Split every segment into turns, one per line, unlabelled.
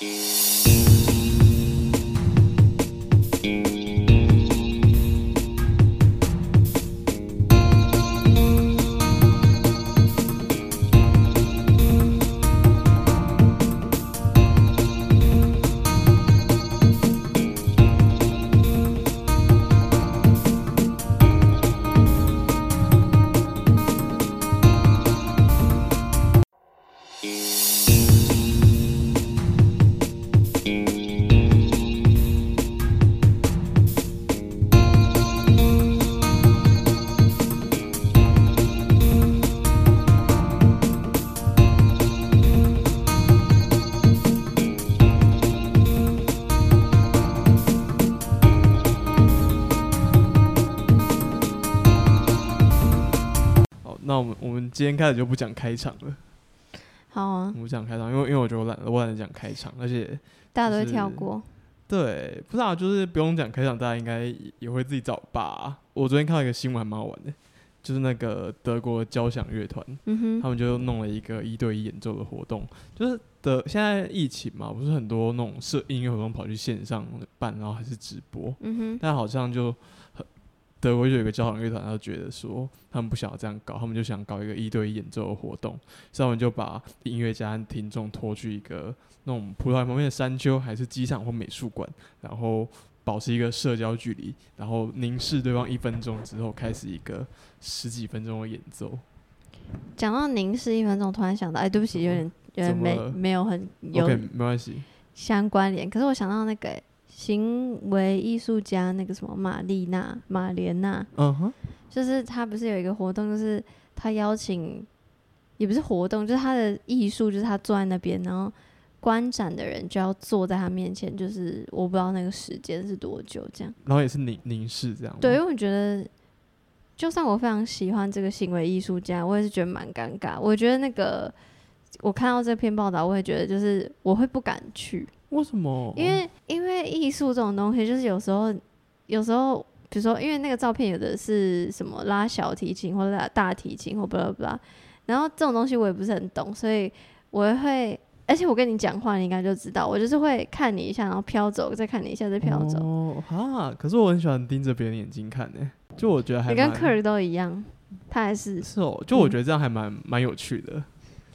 好，今天开始就不讲开场了，
好啊。
我，不讲开场，因为因为我觉得我懒，我懒得讲开场，而且
大家都会跳过。
对，不知道、就是不用讲开场，大家应该也也会自己找吧。我昨天看到一个新闻还蛮好玩的，就是那个德国交响乐团，
嗯哼，
他们就弄了一个一对一演奏的活动，就是的现在疫情嘛，不是很多那种设音乐活动跑去线上办，然后还是直播，
嗯哼，
但好像就很德国就有一个交响乐团，他就觉得说他们不想要这样搞，他们就想搞一个一对一演奏的活动，所以他们就把音乐家和听众拖去一个那种葡萄牙旁边的山丘，还是机场或美术馆，然后保持一个社交距离，然后凝视对方一分钟之后，开始一个十几分钟的演奏。
讲到凝视一分钟，突然想到，哎，对不起，有点有点没没有很有
没关系。
相关联。可是我想到那个行为艺术家那个什么玛丽娜马莲娜，
嗯哼，
就是他不是有一个活动，就是他邀请，也不是活动，就是他的艺术，就是他坐在那边，然后观展的人就要坐在他面前，就是我不知道那个时间是多久，这样。
然后也是凝凝视这样。
对，因为我觉得，就算我非常喜欢这个行为艺术家，我也是觉得蛮尴尬。我觉得那个我看到这篇报道，我也觉得就是我会不敢去，
为什么？
因为因为艺术这种东西，就是有时候有时候，比如说，因为那个照片有的是什么拉小提琴或者拉大提琴或巴拉巴拉，然后这种东西我也不是很懂，所以我也会。而且我跟你讲话，你应该就知道，我就是会看你一下，然后飘走，再看你一下，再飘走。
哦哈，可是我很喜欢盯着别人眼睛看呢、就我觉得还
你跟
蛮
客人都一样，他还是
是哦，就我
嗯
觉得这样还蛮蛮有趣的，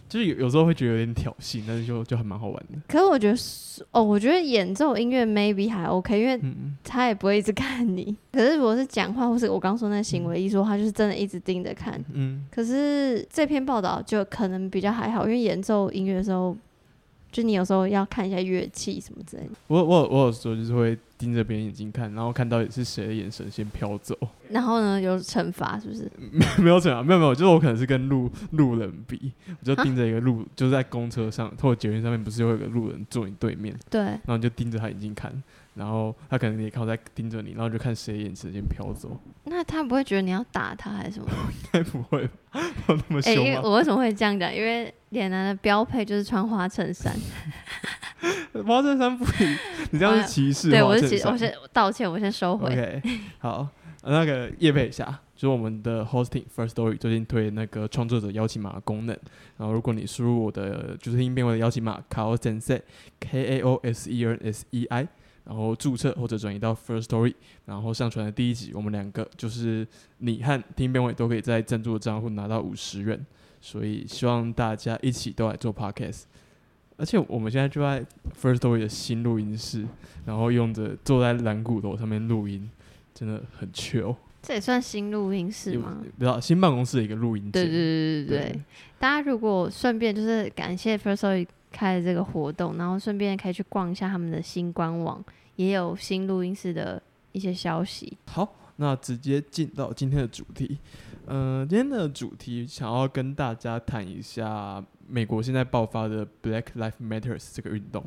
就是有有时候会觉得有点挑衅，但是就就还蛮好玩的。
可是我觉得是哦，我觉得演奏音乐 maybe 还 OK，因为
嗯，
他也不会一直看你。可是如果是讲话，或是我刚说那行为艺术，他就是真的一直盯着看。
嗯，
可是这篇报道就可能比较还好，因为演奏音乐的时候，就你有时候要看一下乐器什么之类的。
我我我有时候就是会盯着别人眼睛看，然后看到底是谁的眼神先飘走，
然后呢，有惩罚是不是？
没有惩罚，没有没有，就是我可能是跟路路人比，我就盯着一个路，就是在公车上或者捷运上面，不是会有个路人坐你对面，
对，
然后你就盯着他眼睛看，然后他可能也靠在盯着你，然后就看谁眼神先飘走，
那他不会觉得你要打他还是什么？
应该不会吧？有那么
哎、
凶吗？
因为我为什么会这样讲？因为脸男的标配就是穿花衬衫。
花衬衫不行，你这样是歧视
对。我是其我先道歉，我先收回。
OK，好，呃那个叶配一下，就是我们的 Hosting First Story 最近推那个创作者邀请码的功能，然后如果你输入我的就是音变位的邀请码 Kao Sensei K A O S E N S E I，然后注册或者转移到 First Story，然后上传的第一集，我们两个就是你和听编委都可以在赞助的账户拿到五十元，所以希望大家一起都来做 Podcast。而且我们现在就在 First Story 的新录音室，然后用着坐在蓝骨头上面录音，真的很 chill。
这也算新录音室吗？
不知道新办公室的一个录音间。
对对对对对。大家如果顺便就是感谢 First Story 开了这个活动，然后顺便可以去逛一下他们的新官网，也有新录音室的一些消息。
好，那直接进到今天的主题。嗯、今天的主题想要跟大家谈一下美国现在爆发的 Black Life Matters 这个运动。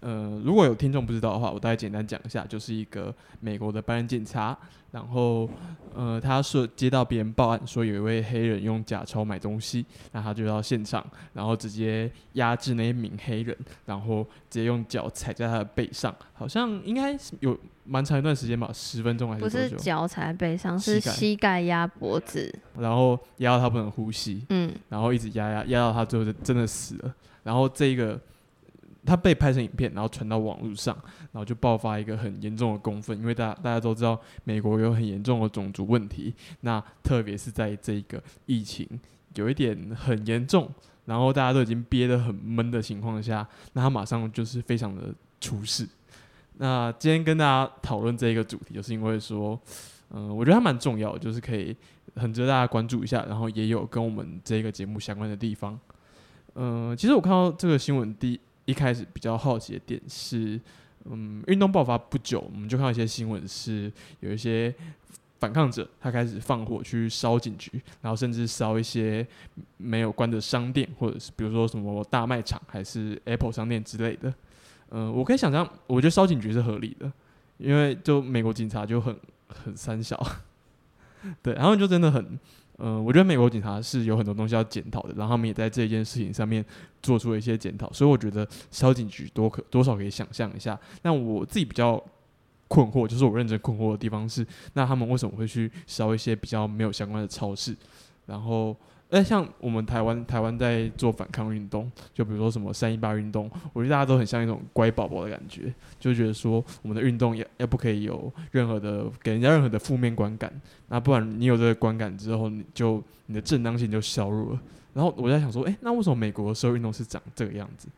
呃，如果有听众不知道的话，我大概简单讲一下，就是一个美国的白人警察，然后呃，他是接到别人报案说有一位黑人用假钞买东西，那他就到现场，然后直接压制那一名黑人，然后直接用脚踩在他的背上，好像应该是有蛮长一段时间吧，十分钟还是
不是？脚踩背上，是
膝盖
膝盖压脖子。
然后压到他不能呼吸，
嗯，
然后一直压压压到他最后就真的死了。然后这个他被拍成影片，然后传到网络上，然后就爆发一个很严重的公愤，因为大家大家都知道美国有很严重的种族问题，那特别是在这个疫情有一点很严重，然后大家都已经憋得很闷的情况下，那他马上就是非常的出事。那今天跟大家讨论这一个主题，就是因为说，嗯、我觉得它蛮重要的，就是可以很值得大家关注一下，然后也有跟我们这个节目相关的地方。嗯、其实我看到这个新闻第一开始比较好奇的点是，嗯，运动爆发不久，我们就看到一些新闻是有一些反抗者他开始放火去烧警局，然后甚至烧一些没有关的商店，或者是比如说什么大卖场还是 Apple 商店之类的。嗯、我可以想象，我觉得烧警局是合理的，因为就美国警察就很很三小，对，然后就真的很，嗯、我觉得美国警察是有很多东西要检讨的，然后他们也在这件事情上面做出了一些检讨，所以我觉得烧警局多可多少可以想象一下。那我自己比较困惑，就是我认真困惑的地方是，那他们为什么会去烧一些比较没有相关的超市？然后，哎，像我们台湾，台湾在做反抗运动，就比如说什么三一八运动，我觉得大家都很像一种乖宝宝的感觉，就觉得说我们的运动也也不可以有任何的给人家任何的负面观感，那不然你有这个观感之后，你就你的正当性就削弱了。然后我在想说，哎，那为什么美国的社会运动是长这个样子？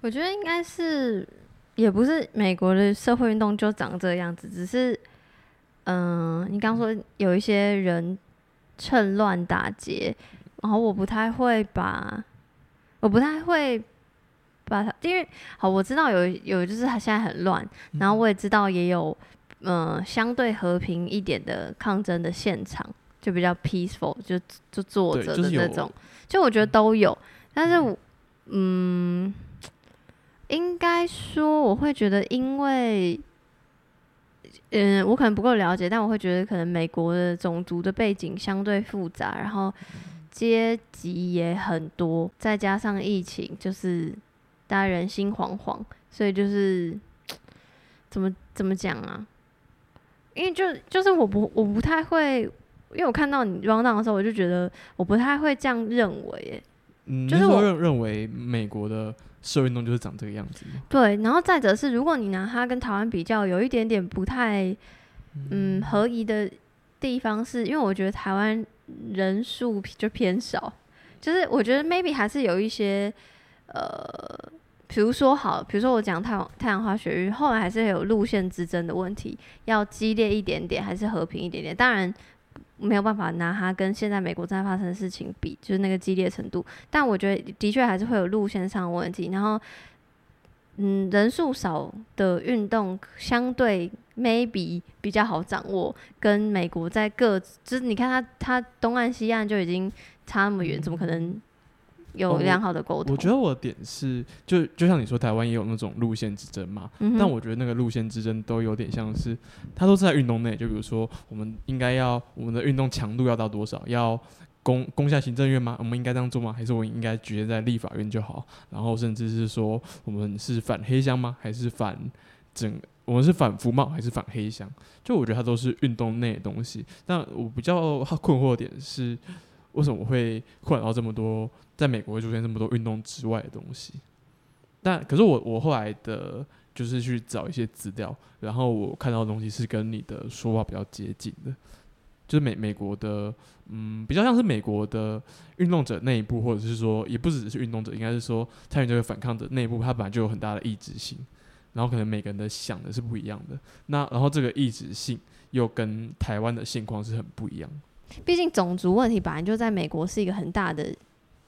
我觉得应该是，也不是美国的社会运动就长这个样子，只是，嗯、你刚说有一些人趁乱打劫，然后我不太会把，我不太会把它，因为好，我知道有有就是它现在很乱，然后我也知道也有，嗯、相对和平一点的抗争的现场，就比较 peaceful，就就坐着的那种，就我觉得都有，但是我，嗯，应该说我会觉得，因为，嗯，我可能不够了解，但我会觉得可能美国的种族的背景相对复杂，然后阶级也很多，再加上疫情，就是大家人心惶惶，所以就是怎么怎么讲啊？因为就就是我不我不太会，因为我看到你 round down 的时候，我就觉得我不太会这样认为耶。
嗯，
就是我
认为美国的社会运动就是长这个样子？
对，然后再者是，如果你拿它跟台湾比较，有一点点不太嗯合宜的地方是，因为我觉得台湾人数就偏少，就是我觉得 maybe 还是有一些呃，比如说好，比如说我讲太阳太阳花学运，后来还是有路线之争的问题，要激烈一点点，还是和平一点点？当然。没有办法拿它跟现在美国正在发生的事情比，就是那个激烈程度。但我觉得的确还是会有路线上的问题，然后嗯，人数少的运动相对 maybe 比较好掌握，跟美国在各就是你看它它东岸西岸就已经差那么远，怎么可能有良好的沟通？
我觉得我的点是，就就像你说，台湾也有那种路线之争嘛，
嗯，
但我觉得那个路线之争都有点像是，它都是在运动内。就比如说，我们应该要我们的运动强度要到多少？要攻攻下行政院吗？我们应该这样做吗？还是我应该局限在立法院就好？然后甚至是说，我们是反黑箱吗？还是反整？我们是反服贸还是反黑箱？就我觉得它都是运动内的东西。但我比较困惑的点是，为什么会困扰到这么多？在美国会出现这么多运动之外的东西？但可是我我后来的就是去找一些资料，然后我看到的东西是跟你的说法比较接近的，就是美美国的，嗯，比较像是美国的运动者内部，或者是说也不只是运动者，应该是说参与这个反抗者内部，他本来就有很大的意志性，然后可能每个人的想的是不一样的，那然后这个意志性又跟台湾的现况是很不一样的。
毕竟种族问题本来就在美国是一个很大的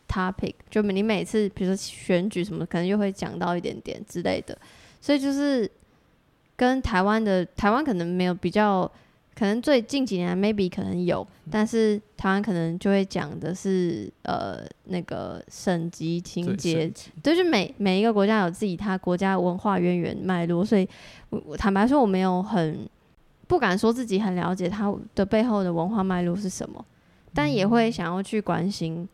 topic，就你每次比如说选举什么，可能就会讲到一点点之类的，所以就是跟台湾的台湾可能没有比较，可能最近几年 maybe 可能有，但是台湾可能就会讲的是呃那个省级情节就每每一个国家有自己它国家文化渊源脉络，所以我我坦白说我没有很不敢说自己很了解它的背后的文化脉络是什么，但也会想要去关心，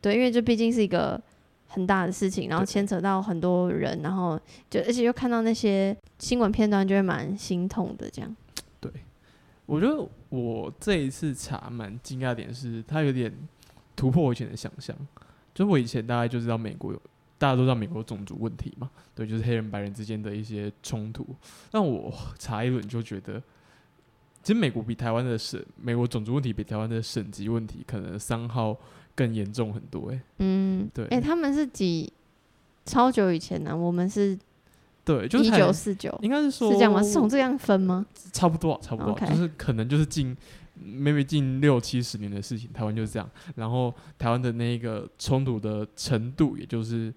对，因为这毕竟是一个很大的事情，然后牵扯到很多人，然后就而且又看到那些新闻片段，就会蛮心痛的这样。
对我觉得我这一次查蛮惊讶点是，它有点突破我以前的想象。就我以前大概就知道美国有大家都知道美国种族问题嘛，对，就是黑人白人之间的一些冲突。但我查一轮就觉得，其实美国比台湾的省，美国种族问题比台湾的省级问题可能三号更严重很多、欸。
嗯，
对
哎、他们是几超久以前呢、我们是
对，就是
一九四九，
应该是说
是这样吗？是从这样分吗？
差不多啊，差不多就是可能就是近 maybe 近六七十年的事情，台湾就是这样。然后台湾的那个冲突的程度，也就是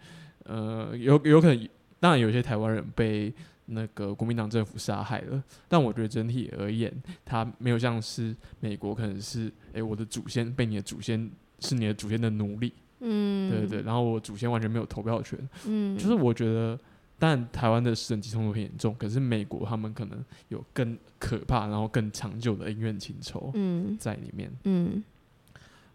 呃，有有可能，当然有些台湾人被那个国民党政府杀害了，但我觉得整体而言，它没有像是美国，可能是诶、我的祖先被你的祖先是你的祖先的奴隶，
嗯，
对对对，然后我祖先完全没有投票权，
嗯，
就是我觉得，当然台湾的省级冲突很严重，可是美国他们可能有更可怕，然后更长久的恩怨情仇
嗯
在里面。
嗯。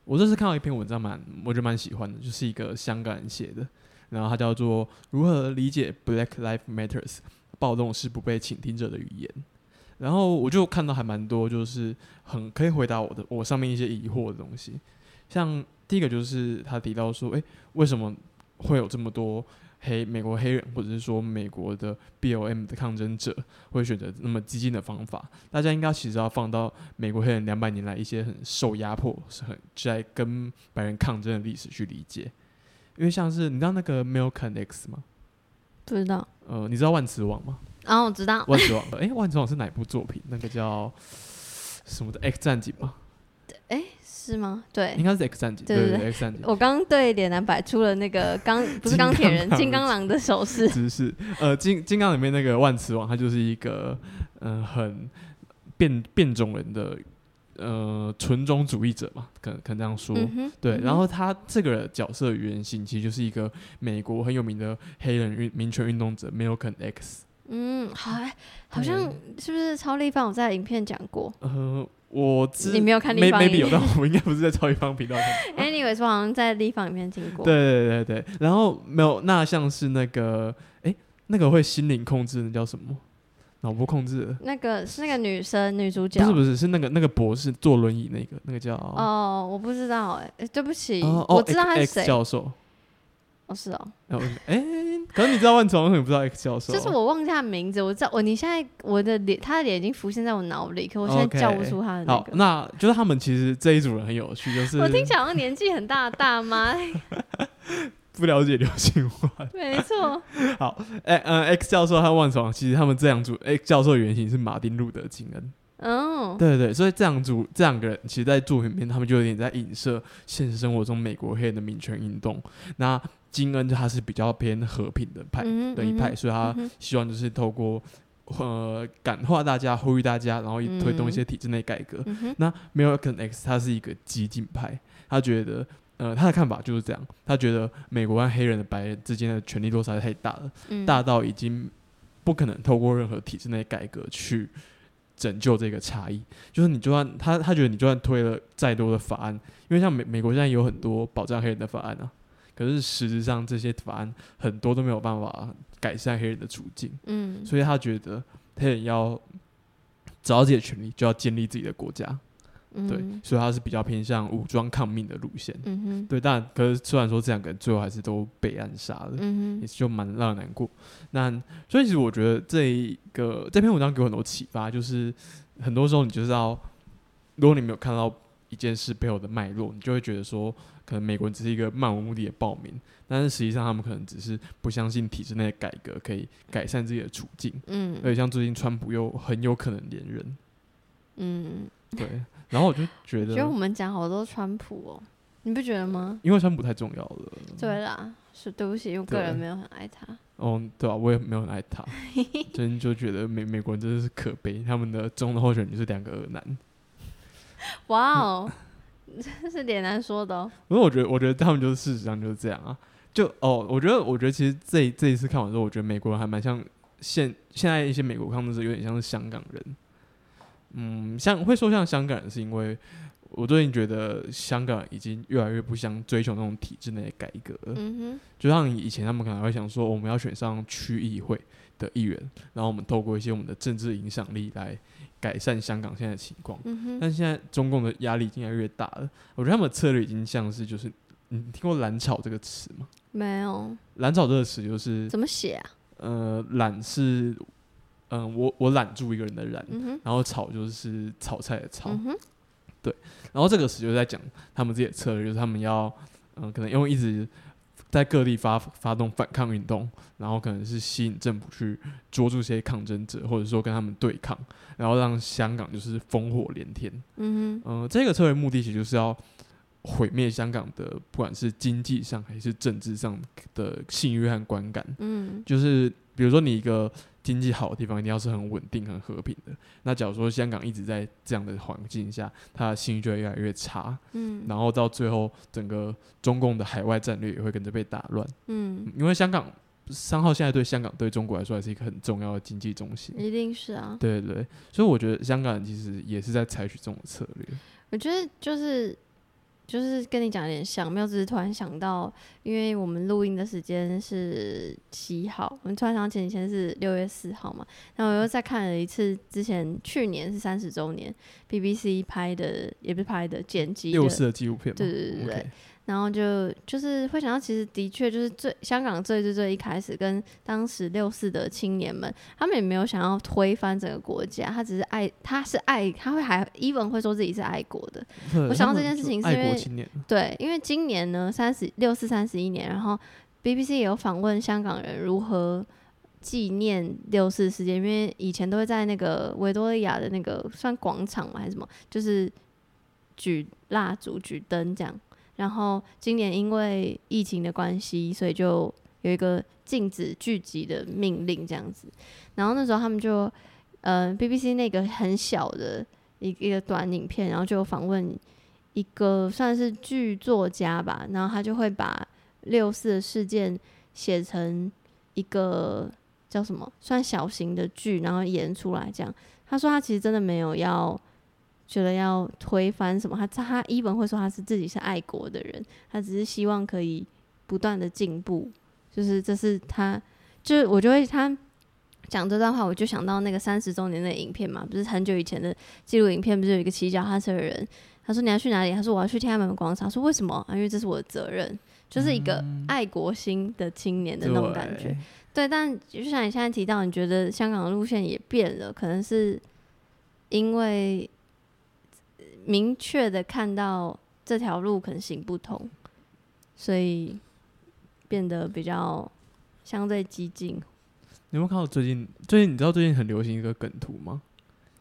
我这次看到一篇文章蛮，我觉得蛮喜欢的，就是一个香港人写的，然后它叫做《如何理解 Black Lives Matters 暴动是不被倾听者的语言》。然后我就看到还蛮多，就是很可以回答我的我上面一些疑惑的东西。像第一个就是他提到说，诶，为什么会有这么多黑美国黑人，或者是说美国的 BOM 的抗争者会选择那么激进的方法？大家应该其实要放到美国黑人两百年来一些很受压迫、是很在跟白人抗争的历史去理解。因为像是你知道那个 Milken X 吗？
不知道。
呃，你知道万磁王吗？
然后我知道，
万磁王，诶，万磁王是哪一部作品？那个叫什么的 X 战警吗？
哎、是吗？对
应，该是 X 战警，
对对
对对 X 战警。
我刚刚对脸男摆出了那个钢，不是钢铁人，金
金刚狼
刚狼的手势。
知识，呃，金金刚里面那个万磁王，他就是一个嗯、呃很变变种人的呃纯种主义者嘛，可能可能这样说。
嗯，
对，然后他这个角色原型其实就是一个美国很有名的黑人运民权运动者 Malcolm X。
嗯，好，哎好像是不是超立方我在影片讲过
呃，我知
你没有看立方
maybe 有，
影
但我应该不是在超立方频道看到。
Anyway，说好像在立方影片听过。
对对对对，然后没有，那像是那个，哎，那个会心灵控制的叫什么？脑波控制？
那个是那个女生女主角，
不是不是，是那个那个博士坐轮椅那个，那个叫
哦，我不知道哎、诶对不起，
哦哦
我知道他是谁。
教授。
哦，是哦，
哎，可是你知道万磁王，为什么不知道 X 教授？
就是我忘记他的名字，我知道我你现在我的脸，他的脸已经浮现在我脑里，可我现在叫不出他的那
好，那就是他们其实这一组人很有趣，就是
我听起来好像年纪很大的大妈，
不了解流行文化。
没错。
好，哎呃，X 教授和万磁王，其实他们这两组 X 教授原型是马丁路德金恩。
嗯，
对对对，所以这两组这两个人，其实，在作品里面，他们就有点在影射现实生活中美国黑人的民权运动。那金恩他是比较偏和平的派
嗯
的一派，所以他希望就是透过呃感化大家、呼吁大家，然后
嗯
推动一些体制内改革。那 American X 他是一个激进派，他觉得。呃，他的看法就是这样，他觉得美国和黑人的白人之间的权力落差太大了，
嗯
大到已经不可能透过任何体制内改革去拯救这个差异。就是你就算他他觉得你就算推了再多的法案，因为像美美国现在有很多保障黑人的法案啊，可是实质上这些法案很多都没有办法改善黑人的处境，
嗯
所以他觉得黑人要找到自己的权利，就要建立自己的国家。对，
嗯。
所以他是比较偏向武装抗命的路线。
嗯哼，
对，但可是虽然说这两个人最后还是都被暗杀了，
嗯哼，
也是就蛮让人难过。那所以其实我觉得这一个这篇文章给我很多启发，就是很多时候你就知道，如果你没有看到一件事背后的脉络，你就会觉得说，可能美国人只是一个漫无目的的暴民，但是实际上他们可能只是不相信体制内的改革可以改善自己的处境。
嗯。
而且像最近川普又很有可能连任，
嗯，
对，然后我就觉得
觉得我，们讲好多川普哦，你不觉得吗？
因为川普太重要了。
对啦，是对不起，因为我个人没有很爱他。
嗯，对啊，我也没有很爱他，真就觉得美美国人真的是可悲，他们的中的候选人就是两个恶男。
哇哦，这是脸男说的哦。
可是我觉得，我觉得他们就是事实上就是这样啊。就哦，我觉得，我觉得其实这这一次看完之后，我觉得美国人还蛮像现现在一些美国抗争者，有点像是香港人。嗯，像会说像香港人，是因为我最近觉得香港已经越来越不想追求那种体制内的改革了。
嗯
就像以前他们可能会想说，我们要选上区议会的议员，然后我们透过一些我们的政治影响力来改善香港现在的情况，。
嗯哼，
但现在中共的压力已经越来越大了，我觉得他们的策略已经像是就是你听过“蓝草”这个词吗？
没有，
蓝草这个词就是
怎么写啊？
呃，懒是嗯、我我揽住一个人的揽，
嗯，
然后炒就是炒菜的炒，
嗯哼，
然后这个词就在讲他们自己的策略，就是他们要嗯、可能用一直在各地发发动反抗运动，然后可能是吸引政府去捉住这些抗争者，或者说跟他们对抗，然后让香港就是烽火连天。
嗯哼，
嗯、这个策略目的其实就是要毁灭香港的，不管是经济上还是政治上的信誉和观感。
嗯
就是比如说你一个经济好的地方，一定要是很稳定、很和平的。那假如说香港一直在这样的环境下，它的信誉就会越来越差，
嗯
然后到最后，整个中共的海外战略也会跟着被打乱。
嗯，
因为香港三号现在对香港对中国来说还是一个很重要的经济中心。
一定是啊。
对对对，所以我觉得香港人其实也是在采取这种策略。
我觉得就是就是跟你讲有点像，没有，只是突然想到，因为我们录音的时间是七号，我们突然想到前几天是六月四号嘛，然后我又再看了一次之前去年是三十周年 BBC 拍的，也不是拍的剪辑的，
六四的纪录片嘛，
对对对对然后就就是会想到，其实的确就是最香港最最最一开始跟当时六四的青年们，他们也没有想要推翻整个国家，他只是爱，他是爱，他会还 even 会说自己是爱国的，我想到这件事情是因为对，因为今年呢三十六四三十一年，然后 BBC 也有访问香港人如何纪念六四事件，因为以前都会在那个维多利亚的那个算广场嘛还是什么，就是举蜡烛、举灯这样。然后今年因为疫情的关系，所以就有一个禁止聚集的命令这样子。然后那时候他们就，呃，BBC 那个很小的一一个短影片，然后就访问一个算是剧作家吧，然后他就会把六四的事件写成一个叫什么，算小型的剧，然后演出来这样。他说他其实真的没有要觉得要推翻什么，他他一本会说他是自己是爱国的人，他只是希望可以不断的进步，就是这是他，就是我就会他讲这段话，我就想到那个三十周年的影片嘛，不是很久以前的记录影片，不是有一个骑脚踏车的人，他说你要去哪里？他说我要去天安门广场。他说为什么？啊，因为这是我的责任，就是一个爱国心的青年的那种感觉。
对
对，但就像你现在提到，你觉得香港的路线也变了，可能是因为明确的看到这条路可能行不通，所以变得比较相对激进。
你有没有看到最近？最近你知道最近很流行一个梗图吗？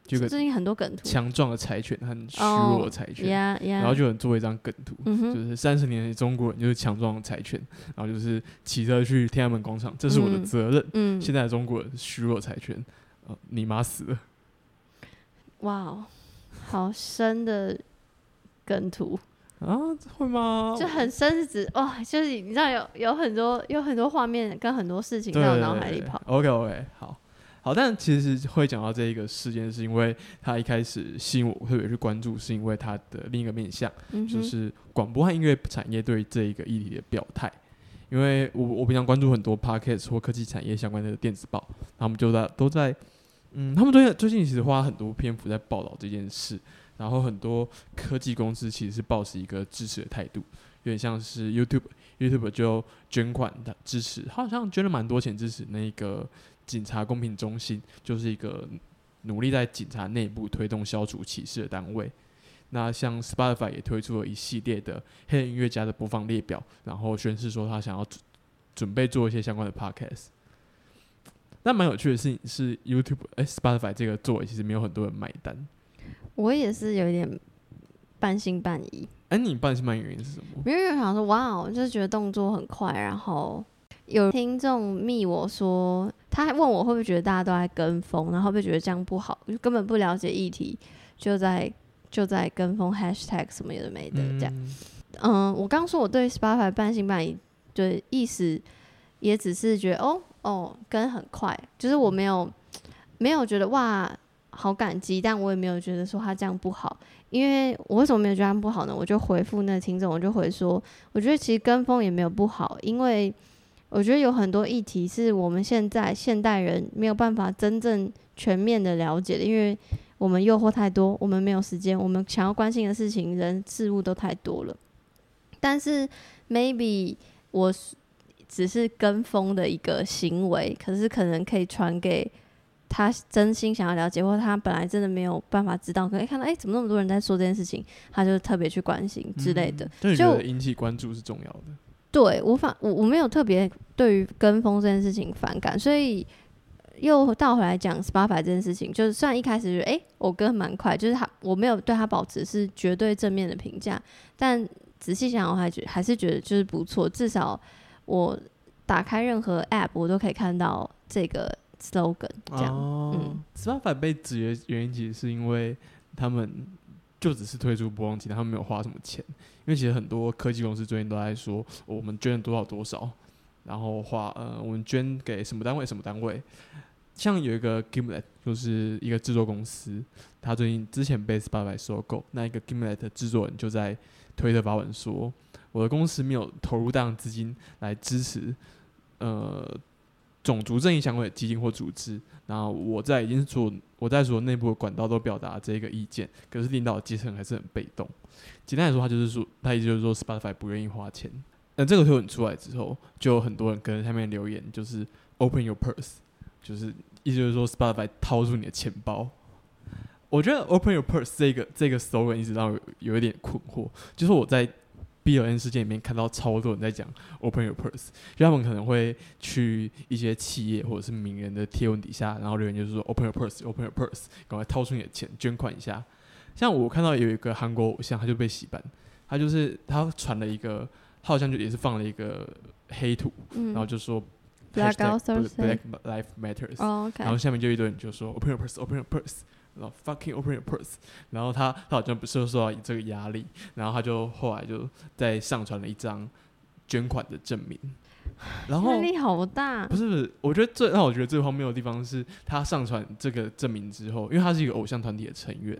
就一个
最近很多梗图，
强壮的柴犬和虚
哦
弱的柴犬，然后就有人做一张梗图，就是三十年的中国人就是强壮的柴犬，然后就是骑车去天安门广场，这是我的
嗯
责任。
嗯，
现在的中国人是虚弱柴犬，呃，你妈死了。
哇哦，好深的梗图，
啊，会吗？
就很深是指哇，就是你知道有有很多有很多画面跟很多事情在我脑海里跑。
OK OK，好，好，但其实会讲到这一个事件，是因为他一开始吸引我特别去关注，是因为他的另一个面向，
嗯，
就是广播和音乐产业对这一个议题的表态。因为我我平常关注很多 podcast 或科技产业相关的电子报，他们就在都在，嗯，他们最近最近其实花很多篇幅在报道这件事，然后很多科技公司其实是抱持一个支持的态度，有点像是 YouTube，YouTube 就捐款的支持，好像捐了蛮多钱支持那个警察公平中心，就是一个努力在警察内部推动消除歧视的单位。那像 Spotify 也推出了一系列的黑人音乐家的播放列表，然后宣示说他想要准准备做一些相关的 podcast。但蛮有趣的事情是，YouTube 哎、Spotify 这个作为其实没有很多人买单。
我也是有一点半信半疑，
哎、你半信半疑原因是什么？
因为我想说哇哦，就是觉得动作很快，然后有听众密我说，他还问我会不会觉得大家都在跟风，然后会不会觉得这样不好，就根本不了解议题，就在就在跟风 hashtag 什么有的没的这样。
嗯
嗯，我刚说我对 Spotify 半信半疑的意思，也只是觉得哦哦跟很快，就是我没有没有觉得哇好感激，但我也没有觉得说他这样不好。因为我为什么没有觉得他不好呢？我就回复那个听众，我就回说，我觉得其实跟风也没有不好，因为我觉得有很多议题是我们现在现代人没有办法真正全面的了解的，因为我们诱惑太多，我们没有时间，我们想要关心的事情、人事物都太多了。但是 maybe 我是只是跟风的一个行为，可是可能可以传给他真心想要了解，或他本来真的没有办法知道，可能看到哎、诶怎么那么多人在说这件事情，他就特别去关心之类的。
嗯就引起关注是重要的。
对我反我我没有特别对于跟风这件事情反感，所以又倒回来讲 Spotify 这件事情，就是虽然一开始觉得哎、诶我跟蛮快，就是他我没有对他保持是绝对正面的评价，但仔细想，我还觉还是觉得就是不错，至少我打开任何 App 我都可以看到这个 slogan 这样。
哦
嗯
，Spotify 被指的原因其实是因为他们就只是推出播放器，他们没有花什么钱。因为其实很多科技公司最近都在说，哦我们捐了多少多少，然后花呃，我们捐给什么单位什么单位。像有一个 Gimlet，就是一个制作公司，他最近之前被 Spotify 收购，那一个 Gimlet 的制作人就在推特发文说，我的公司没有投入大量资金来支持呃种族正义相关的基金或组织，然后我在已经做我在所内部的管道都表达这个意见，可是领导阶层还是很被动。简单来说，他就是说，他意思就是说，Spotify 不愿意花钱。那这个推文出来之后，就有很多人跟下面留言，就是 Open your purse，就是意思就是说，Spotify 掏出你的钱包。我觉得 Open your purse 这个这个 slogan 一直让我有一点困惑，就是我在 bill n 事件里面看到超多人在讲 open your purse 就他们可能会去一些企业或者是名人的贴文底下然后留言就是说 open your purse open your purse 赶快掏出你的钱捐款一下。像我看到有一个韩国偶像他就被洗白他就是他传了一个他好像就也是放了一个黑图然后就说
black
Lives matters 然后下面就一堆人就说 open your purse open your purse 然后 fucking Open your purse，然后他他好像不是受到这个压力，然后他就后来就再上传了一张捐款的证明，然后
压力好大
不。是不是，我觉得最让我觉得最荒谬的地方是他上传这个证明之后，因为他是一个偶像团体的成员，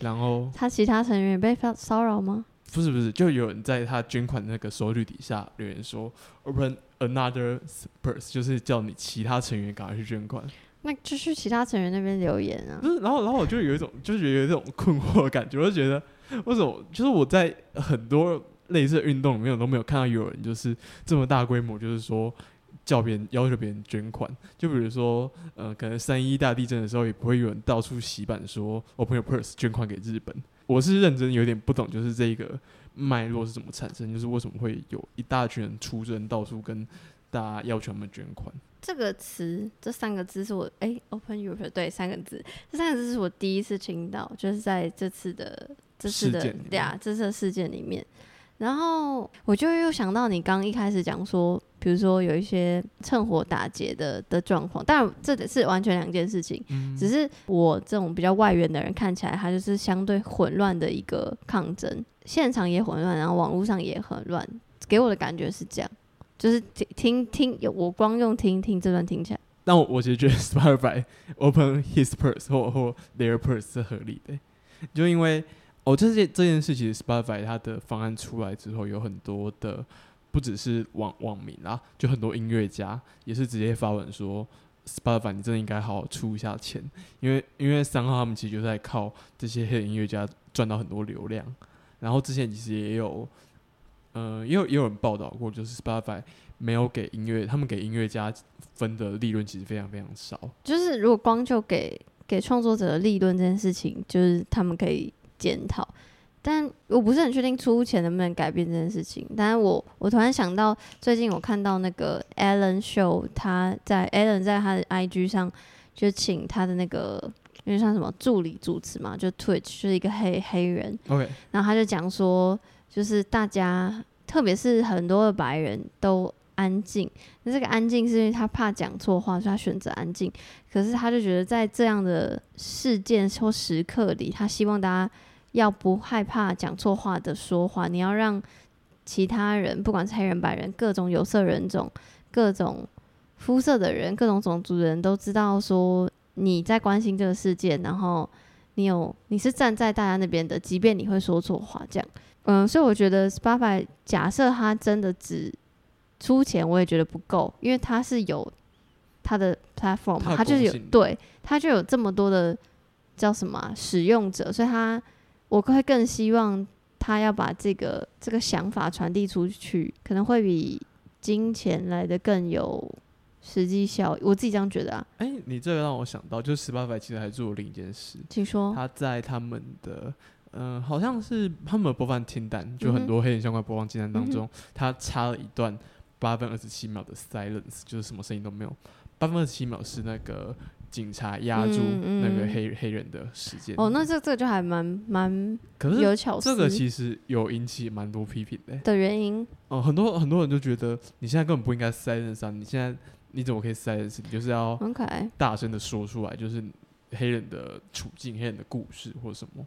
然后
他其他成员也被骚骚扰吗？
不是不是，就有人在他捐款那个收据底下留言说 “open another purse”，就是叫你其他成员赶快去捐款。
那就去其他成员那边留言啊
不。是，然后然后我就有一种就是有一种困惑的感觉，我就觉得为什么就是我在很多类似的运动里面我都没有看到有人就是这么大规模，就是说。叫别人要求别人捐款，就比如说，呃，可能三一大地震的时候，也不会有人到处洗版说 “open your purse” 捐款给日本。我是认真有点不懂，就是这个脉络是怎么产生，就是为什么会有一大群人出征，到处跟大家要求他们捐款。
这个词，这三个字是我哎、o p e n Europe 对三个字，这三个字是我第一次听到，就是在这次的这次的呀这次的事件里面。然后我就又想到你刚一开始讲说，比如说有一些趁火打劫的的状况，当然这是完全两件事情。
嗯
只是我这种比较外援的人看起来，它就是相对混乱的一个抗争，现场也混乱，然后网络上也很乱，给我的感觉是这样。就是听听听，有我光用听听这段听起来，
但我我其实觉得 Spotify open his purse 或或 their purse 是合理的，就因为哦，这件这件事其实 Spotify 它的方案出来之后，有很多的不只是网网民啊，就很多音乐家也是直接发文说 Spotify 你真的应该好好出一下钱，因为因为三号他们其实就在靠这些黑音乐家赚到很多流量，然后之前其实也有。呃，也有也有人报道过，就是 Spotify 没有给音乐，他们给音乐家分的利润其实非常非常少。
就是如果光就给给创作者的利润这件事情，就是他们可以检讨。但我不是很确定出钱能不能改变这件事情。但是我我突然想到，最近我看到那个 Alan Show，他在 Alan 在他的 IG 上就请他的那个因为像什么助理主持嘛，就 Twitch 就是一个黑黑人
，OK，
然后他就讲说，就是大家，特别是很多的白人都安静。那这个安静是因为他怕讲错话，所以他选择安静。可是他就觉得在这样的事件或时刻里，他希望大家要不害怕讲错话的说话，你要让其他人，不管是黑人、白人，各种有色人种、各种肤色的人、各种种族的人都知道说你在关心这个事件，然后你有你是站在大家那边的，即便你会说错话，这样，嗯，所以我觉得 Spotify 假设他真的只出钱，我也觉得不够，因为他是有他的 platform，嘛他就是有对，他就有这么多的叫什么啊、使用者，所以他我会更希望他要把这个这个想法传递出去，可能会比金钱来的更有实际效益。我自己这样觉得啊，
哎、你这个让我想到，就是 Spotify 其实还做了另一件事，
请说。
他在他们的嗯、呃好像是他们的播放清单，就很多黑人相关播放清单当
嗯
中，他插了一段八分二十七秒的 silence，就是什么声音都没有。八分二十七秒是那个警察压住
嗯
那个
嗯
黑、黑人的时间。
哦，那这这个就还蛮蛮
可是
有巧思
这个其实有引起蛮多批评的、欸。
的原因。
哦、很多很多人就觉得你现在根本不应该 silence 啊！你现在你怎么可以 silence？你就是要大声的说出来，就是黑人的处境、黑人的故事或者什么。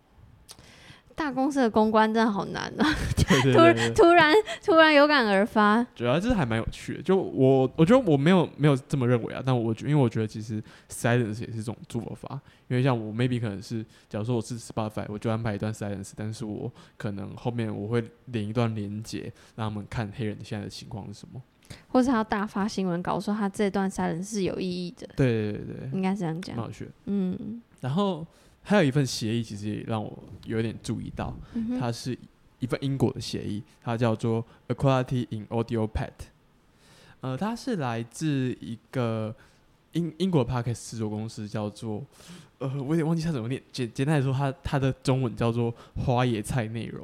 大公司的公关真的好难啊！
对对
突突然突然有感而发，
主要就是还蛮有趣的。就我我觉得我没有没有这么认为啊，但我觉因为我觉得其实 silence 也是一种做法。因为像我 maybe 可能是，假如说我是 Spotify，我就安排一段 silence，但是我可能后面我会连一段连接，让他们看黑人现在的情况是什么。
或是他大发新闻稿说他这段杀人是有意义的，
对对对对，
应该是这样讲。
蛮有趣。
嗯，
然后还有一份协议，其实也让我有点注意到，
嗯
它是一份英国的协议，它叫做 Equality in Audio Pad。呃，它是来自一个英英国的 podcast 制作公司，叫做呃，我有点忘记它怎么念。简简单来说，它它的中文叫做花椰菜内容。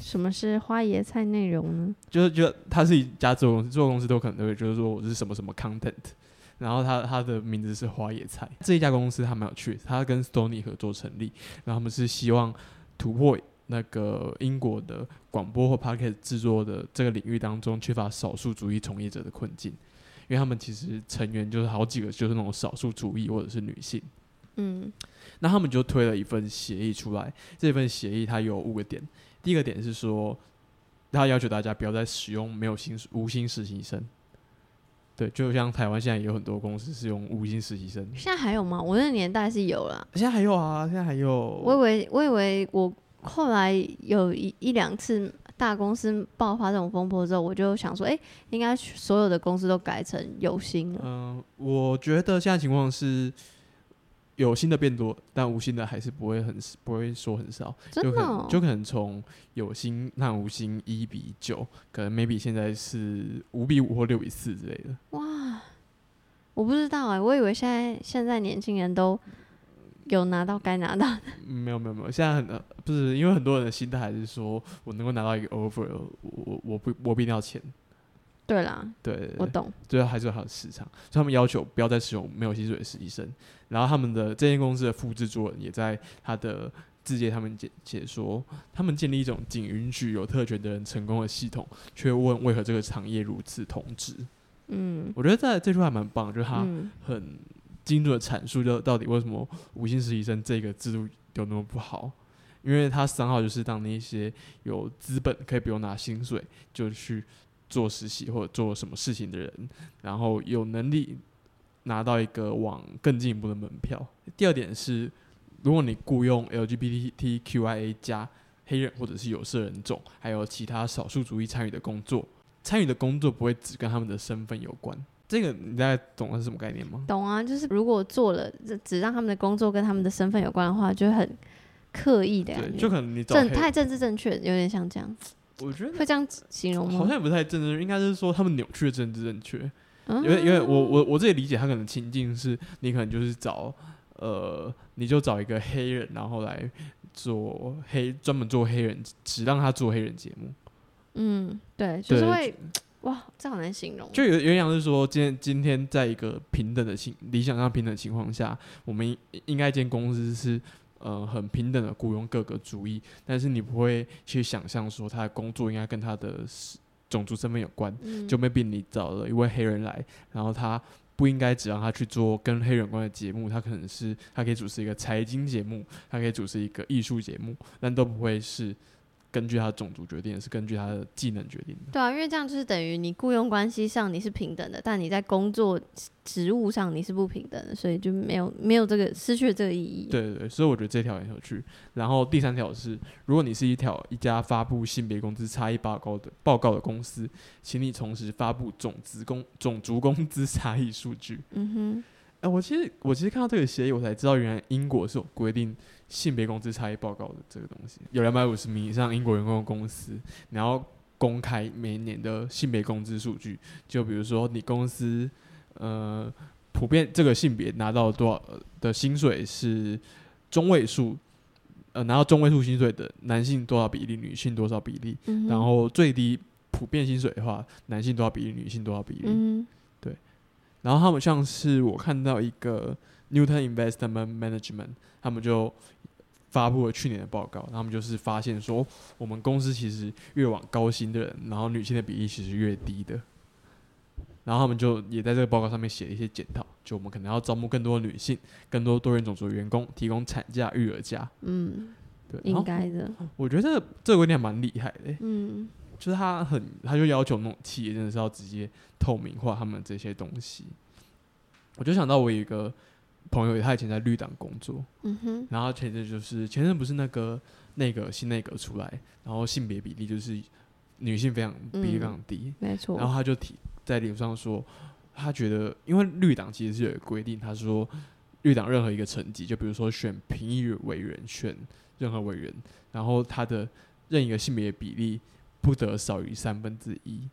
什么是花椰菜内容呢？
就是觉得它是一家制作公司，制作公司都可能都会就是说我是什么什么 content，然后他他的名字是花野菜。这一家公司它蛮有趣的，它跟 Stony 合作成立，然后他们是希望突破那个英国的广播或 podcast 制作的这个领域当中缺乏少数主义从业者的困境，因为他们其实成员就是好几个就是那种少数主义或者是女性。
嗯
那他们就推了一份协议出来，这份协议它有五个点。第一个点是说，他要求大家不要再使用没有薪无薪实习生。对，就像台湾现在也有很多公司是用无薪实习生，
现在还有吗？我那个年代是有啦。
现在还有啊，现在还有。
我以为我以为我后来有一一两次大公司爆发这种风波之后，我就想说，哎、应该所有的公司都改成有薪了。
嗯、我觉得现在情况是有新的变多，但无心的还是不会很不会说很少，就可
真的哦、
能就可能从有心那无心一比九，可能 maybe 现在是五比五或六比四之类的。
哇，我不知道哎、我以为现在现在年轻人都有拿到该拿到的。
嗯没有没有没有，现在很呃不是因为很多人的心态还是说我能够拿到一个 offer，我我我不我不一定要钱，
对啦，
对对对，
我懂。
最后还是有它的市场，所以他们要求不要再使用没有薪水的实习生。然后他们的这间公司的副制作人也在他的字节他们解解说，他们建立一种仅允许有特权的人成功的系统，却问为何这个产业如此同质。
嗯
我觉得在这句话蛮棒，就是他
嗯
很精准的阐述，就到底为什么无薪实习生这个制度有那么不好。因为他三号就是当那些有资本可以不用拿薪水就去做实习或者做什么事情的人，然后有能力拿到一个往更进一步的门票。第二点是，如果你雇佣 LGBTQIA 加黑人或者是有色人种，还有其他少数族裔参与的工作，参与的工作不会只跟他们的身份有关。这个你大概懂的是什么概念吗？
懂啊，就是如果做了只只让他们的工作跟他们的身份有关的话，就会很刻意的感
对，
觉，
就可能你找
正太政治正确，有点像这样，
我觉得
会这样形容吗？
好像也不太正确，应该是说他们扭曲了政治正确。
嗯
因为因为我我我自己理解，他可能情境是你可能就是找呃，你就找一个黑人，然后来做黑专门做黑人，只让他做黑人节目，
嗯，对，就是会哇，这好难形容，
就有有点像是说，今天今天在一个平等的情理想上平等的情况下，我们应应该一间公司是呃很平等的雇佣各个族裔，但是你不会去想象说他的工作应该跟他的种族身份有关，
嗯。
就 maybe 你找了一位黑人来，然后他不应该只让他去做跟黑人有关的节目，他可能是他可以主持一个财经节目，他可以主持一个艺术节目，但都不会是根据他的种族决定的，是根据他的技能决定的。
对啊，因为这样就是等于你雇佣关系上你是平等的，但你在工作职务上你是不平等的，所以就没有没有这个失去了这个意义。
对对对，所以我觉得这条很有趣。然后第三条是，如果你是一条一家发布性别工资差异报告的报告的公司，请你同时发布种资工 种族工资差异数据。
嗯哼，
哎、我其实我其实看到这个协议，我才知道原来英国是有规定性别工资差异报告的这个东西。有两百五十名以上英国员工的公司，然后公开每年的性别工资数据。就比如说你公司呃普遍这个性别拿到多少呃的薪水是中位数，呃拿到中位数薪水的男性多少比例，女性多少比例。
嗯
然后最低普遍薪水的话，男性多少比例，女性多少比例。
嗯
然后他们像是我看到一个 Newton Investment Management，他们就发布了去年的报告，他们就是发现说，我们公司其实越往高薪的人，然后女性的比例其实越低的。然后他们就也在这个报告上面写了一些检讨，就我们可能要招募更多的女性、更多多元种族的员工，提供产假、育儿假。
嗯，
对，
应该的，
我觉得这个观点蛮厉害的欸、
嗯
就是他很，他就要求那种企业真的是要直接透明化他们这些东西。我就想到我有一个朋友，他以前在绿党工作，
嗯哼，
然后前阵就是前阵不是那个那个新内阁出来，然后性别比例就是女性非常比例非常低，
没错，
然后他就提在脸上说，他觉得因为绿党其实是有规定，他说绿党任何一个层级，就比如说选评议委员、选任何委员，然后他的任一个性别比例不得少于三分之一。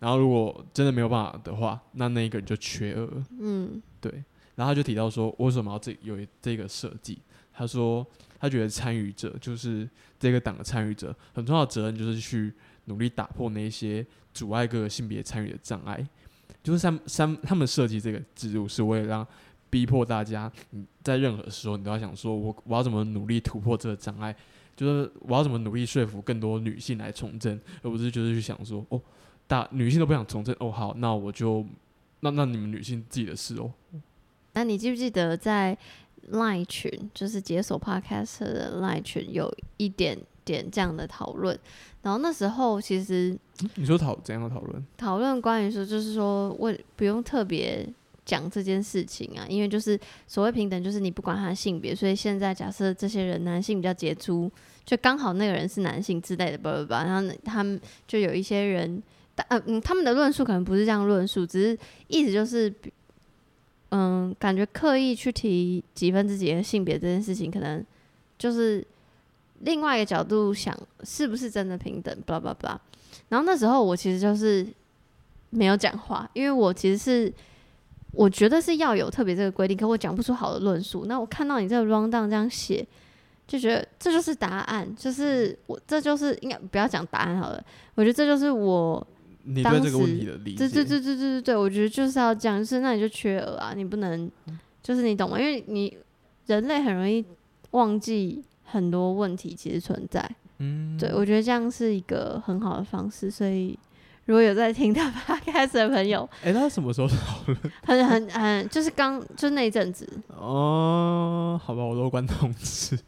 然后如果真的没有办法的话，那那一个人就缺额。
嗯
对，然后他就提到说，为什么要这有这个设计？他说他觉得参与者就是这个党的参与者，很重要的责任就是去努力打破那些阻碍各个性别参与的障碍。就是三三他们设计这个制度是为了让逼迫大家，你在任何时候你都要想说我我要怎么努力突破这个障碍，就是我要怎么努力说服更多女性来从政，而不是就是去想说哦，大女性都不想从政，哦好，那我就那那你们女性自己的事哦。
那你记不记得在 Line 群，就是解锁 Podcast 的 Line 群，有一点点这样的讨论？然后那时候其实
你说讨怎样的讨论？
讨论关于说，就是说为不用特别讲这件事情啊，因为就是所谓平等，就是你不管他的性别，所以现在假设这些人男性比较杰出，就刚好那个人是男性之类的，吧吧吧，然后他们就有一些人，但嗯，他们的论述可能不是这样论述，只是意思就是，嗯，感觉刻意去提几分之几的性别这件事情，可能就是另外一个角度想，是不是真的平等，blah blah blah。然后那时候我其实就是没有讲话，因为我其实是我觉得是要有特别这个规定，可我讲不出好的论述。那我看到你这个 round down 这样写，就觉得这就是答案，就是我这就是应该不要讲答案好了，我觉得这就是我
你对这个问题的理解？
对对对对对对对，我觉得就是要这样，就是那你就缺额啊，你不能，就是你懂吗？因为你人类很容易忘记很多问题其实存在，
嗯，
对我觉得这样是一个很好的方式，所以如果有在听到 podcast 的朋友，
哎、他什么时候讨论？
很很很就是刚就那一阵子
哦，好吧，我都关通知。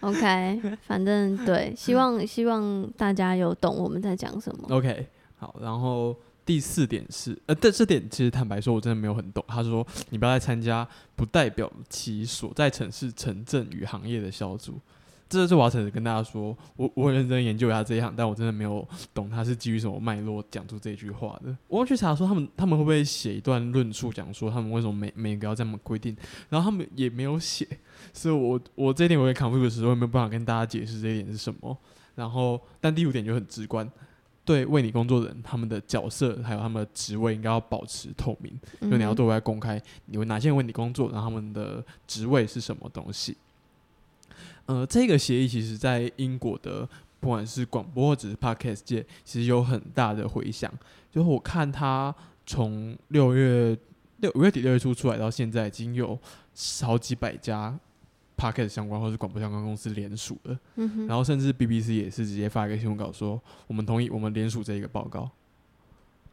，OK，反正对，希望希望大家有懂我们在讲什么
，OK，好，然后第四点是，呃，这这点其实坦白说，我真的没有很懂。他说，你不要再参加不代表其所在城市城镇与行业的小组。这是我要诚实跟大家说，我我很认真研究一下这一行，但我真的没有懂他是基于什么脉络讲出这句话的。我要去查说他们他们会不会写一段论述，讲说他们为什么每每个要这么规定，然后他们也没有写，所以我我这一点我也 confuse 的时候，也没有办法跟大家解释这一点是什么。然后，但第五点就很直观，对为你工作的人，他们的角色还有他们的职位应该要保持透明，
嗯
就你要对外公开，有哪些人为你工作，然后他们的职位是什么东西。呃，这个协议其实在英国的不管是广播或者是 podcast 界，其实有很大的回响。就是我看它从六月六五月底六月初出来到现在，已经有好几百家 podcast 相关或是广播相关公司联署了。
嗯哼，
然后甚至 BBC 也是直接发一个新闻稿说，我们同意我们联署这一个报告。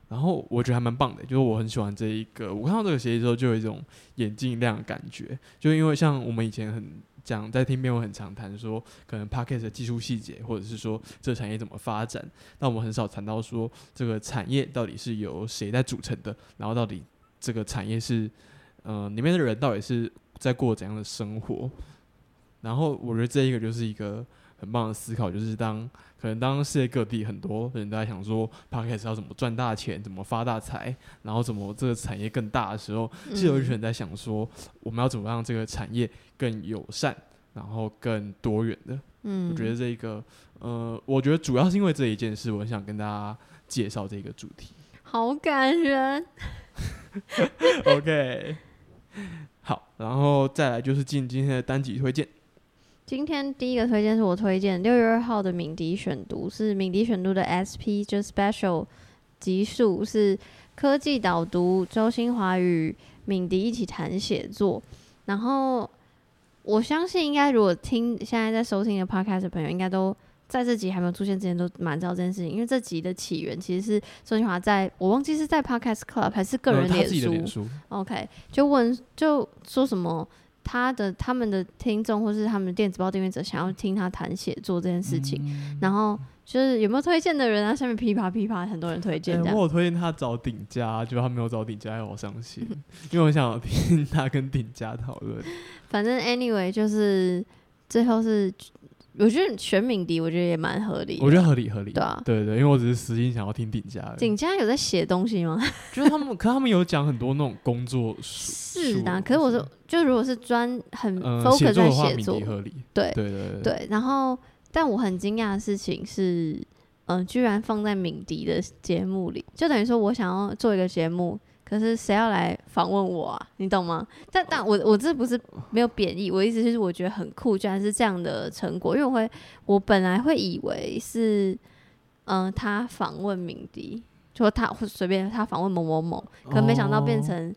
然后我觉得还蛮棒的，就是我很喜欢这一个。我看到这个协议之后，就有一种眼睛一亮的感觉。就因为像我们以前很讲在听边，我很常谈说，可能 package 的技术细节，或者是说这产业怎么发展，但我们很少谈到说这个产业到底是由谁在组成的，然后到底这个产业是呃里面的人到底是在过怎样的生活。然后我觉得这一个就是一个很棒的思考，就是当可能当世界各地很多人都在想说 podcast 要怎么赚大钱，怎么发大财，然后怎么这个产业更大的时候，是有一群人在想说，我们要怎么让这个产业更友善，然后更多元的。
嗯，
我觉得这个，呃，我觉得主要是因为这一件事，我很想跟大家介绍这个主题。
好感人。
OK，好，然后再来就是进今天的单集推荐。
今天第一个推荐是我推荐六月二号的敏迪选读，是敏迪选读的 SP 就 Special 集数，是科技导读周新华与敏迪一起谈写作。然后我相信，应该如果听现在在收听的 Podcast 的朋友，应该都在这集还没有出现之前都蛮知道这件事情，因为这集的起源其实是周新华在我忘记是在 Podcast Club 还是个人脸书，OK，就问就说什么他的他们的听众或是他们的电子报订阅者想要听他谈写作这件事情，
嗯
然后就是有没有推荐的人啊？下面噼啪噼啪很多人推荐。
我有推荐他找顶家，结果他没有找顶家，我伤心，因为我想听他跟顶家讨论。
反正 anyway 就是最后是，我觉得选敏迪，我觉得也蛮合理的。
我觉得合理合理。
对啊
对对，因为我只是私心想要听鼎家而已，
景家有在写东西吗？
就是他们，可他们有讲很多那种工作书
是的啊，可是我说，就如果是专很
嗯
focus 在
写作敏迪，合理。
对
对对对
对，然后但我很惊讶的事情是，嗯、居然放在敏迪的节目里，就等于说我想要做一个节目，可是谁要来访问我啊？你懂吗？但但我我这不是没有贬义，我意思就是我觉得很酷，居然是这样的成果，因为我会我本来会以为是，嗯、他访问鸣笛。就他或随便他访问某某某，可没想到变
哦
成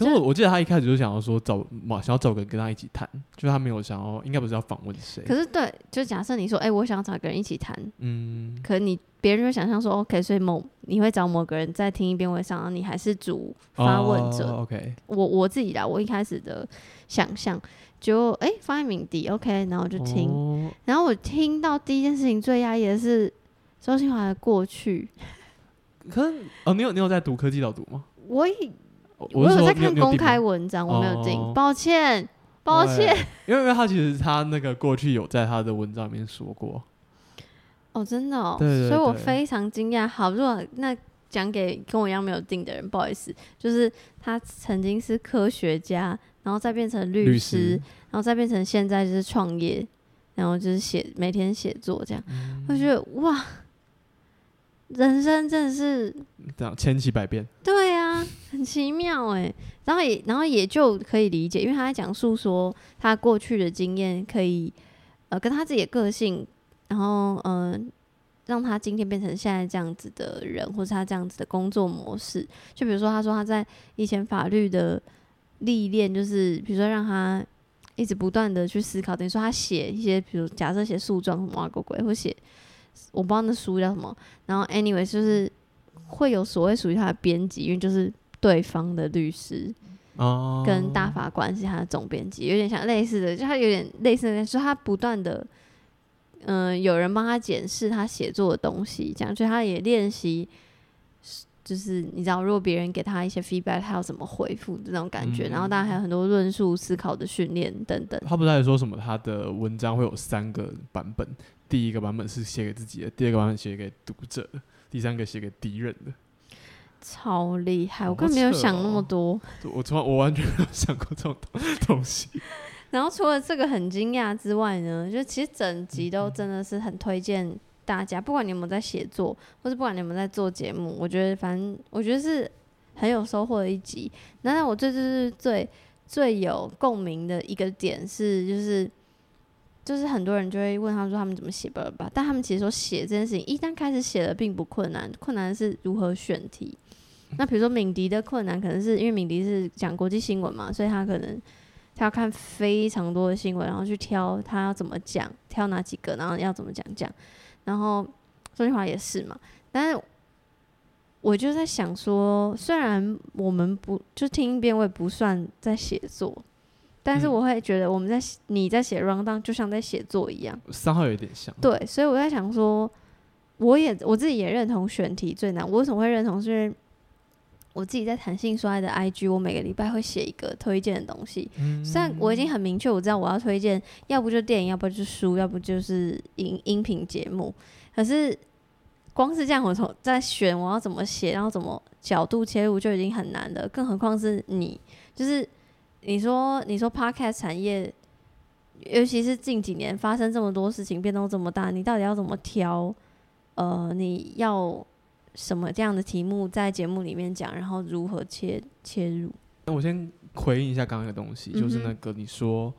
可
就是
我我记得他一开始就想要说找嘛，想要找个人跟他一起谈，就是他没有想要，应该不是要访问谁。
可是对，就假设你说，哎、我想找个人一起谈，
嗯，
可能你别人就想象说，OK，所以某你会找某个人再听一遍我想，然后你还是主发问者。
哦 OK，
我我自己啦，我一开始的想象。就哎、放在敏迪 OK，然后就听，
哦。
然后我听到第一件事情最压抑的是周新华的过去，
可是哦，你有你有在读科技导读吗？
我以
我
我有在看公开文章，我没有订，
哦。
抱歉抱歉。
对因为因为他其实他那个过去有在他的文章里面说过，
哦，真的所以我非常惊讶。好，如果那讲给跟我一样没有定的人，不好意思，就是他曾经是科学家，然后再变成律
律
师，然后再变成现在就是创业，然后就是写每天写作这样，
嗯。
我觉得哇，人生真的是
这样千奇百变。
对啊，很奇妙哎。然后也然后也就可以理解，因为他在讲述说他过去的经验可以呃跟他自己的个性，然后嗯、呃让他今天变成现在这样子的人，或是他这样子的工作模式。就比如说他说他在以前法律的历练，就是比如说让他一直不断的去思考，等于说他写一些，比如假设写诉状什么啊鬼鬼，或写我不知道那书叫什么，然后 anyway 就是会有所谓属于他的编辑，因为就是对方的律师
哦，
跟大法官是他的总编辑，有点像类似的，就他有点类似的，就是他不断的，嗯、有人帮他检视他写作的东西，这样，就他也练习，就是你知道，如果别人给他一些 feedback，他要怎么回复的那种感觉，
嗯
然后当然还有很多论述、思考的训练等等。
他不是还说什么？他的文章会有三个版本，第一个版本是写给自己的，第二个版本写给读者的，第三个写给敌人的。
超厉害！我根本没有想那么
哦
多。
我从来我完全没有想过这种东东西。
然后除了这个很惊讶之外呢，就其实整集都真的是很推荐大家，不管你有没有在写作，或是不管你有没有在做节目，我觉得反正我觉得是很有收获的一集。那让我最就是最最有共鸣的一个点是，就是就是很多人就会问他们说他们怎么写吧吧，但他们其实说写这件事情，一旦开始写了并不困难，困难是如何选题。那比如说敏迪的困难，可能是因为敏迪是讲国际新闻嘛，所以他可能他要看非常多的新闻，然后去挑他要怎么讲，挑哪几个，然后要怎么讲讲。然后周金华也是嘛，但是我就在想说，虽然我们不就听一遍，我也不算在写作，但是
嗯
我会觉得我们在写你在写 round down 就像在写作一样。
三号有点像，
对，所以我在想说，我也我自己也认同选题最难。我为什么会认同？是因为我自己在弹性说爱的 IG，我每个礼拜会写一个推荐的东西。
嗯
虽然我已经很明确，我知道我要推荐，要不就电影，要不就书，要不就是音音频节目。可是光是这样，我从在选我要怎么写，然后怎么角度切入就已经很难了，更何况是你，就是你说你说 podcast 产业，尤其是近几年发生这么多事情，变动这么大，你到底要怎么挑？呃，你要什么这样的题目在节目里面讲，然后如何切切入？
那我先回应一下刚刚的东西，就是那个你说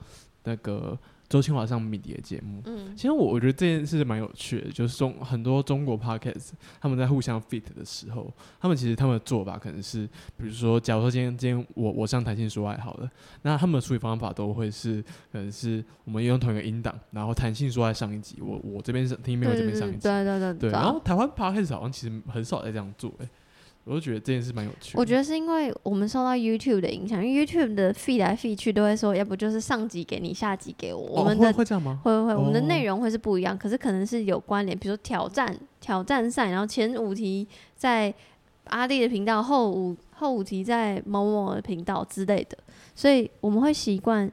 那个周清华上米迪的节目，
嗯。
其实我我觉得这件事蛮有趣的，就是中很多中国 podcast 他们在互相 fit 的时候，他们其实他们的做法可能是，比如说，假如说今天今天我我上弹性说爱好了，那他们的处理方法都会是，可能是我们用同一个音档，然后弹性说爱上一集，我我这边是听没有这边上一集，
对对对
对，
啊
然后台湾 podcast 好像其实很少在这样做、欸，我就觉得这件事蛮有趣的。
我觉得是因为我们受到 YouTube 的影响，因为 YouTube 的 feed 来 feed 去都会说，要不就是上集给你，下集给我，我们的
会这样吗？
会会会，我们的
哦
内容会是不一样，可是可能是有关联，比如说挑战挑战赛，然后前五题在阿弟的频道，后五后五题在某某的频道之类的，所以我们会习惯，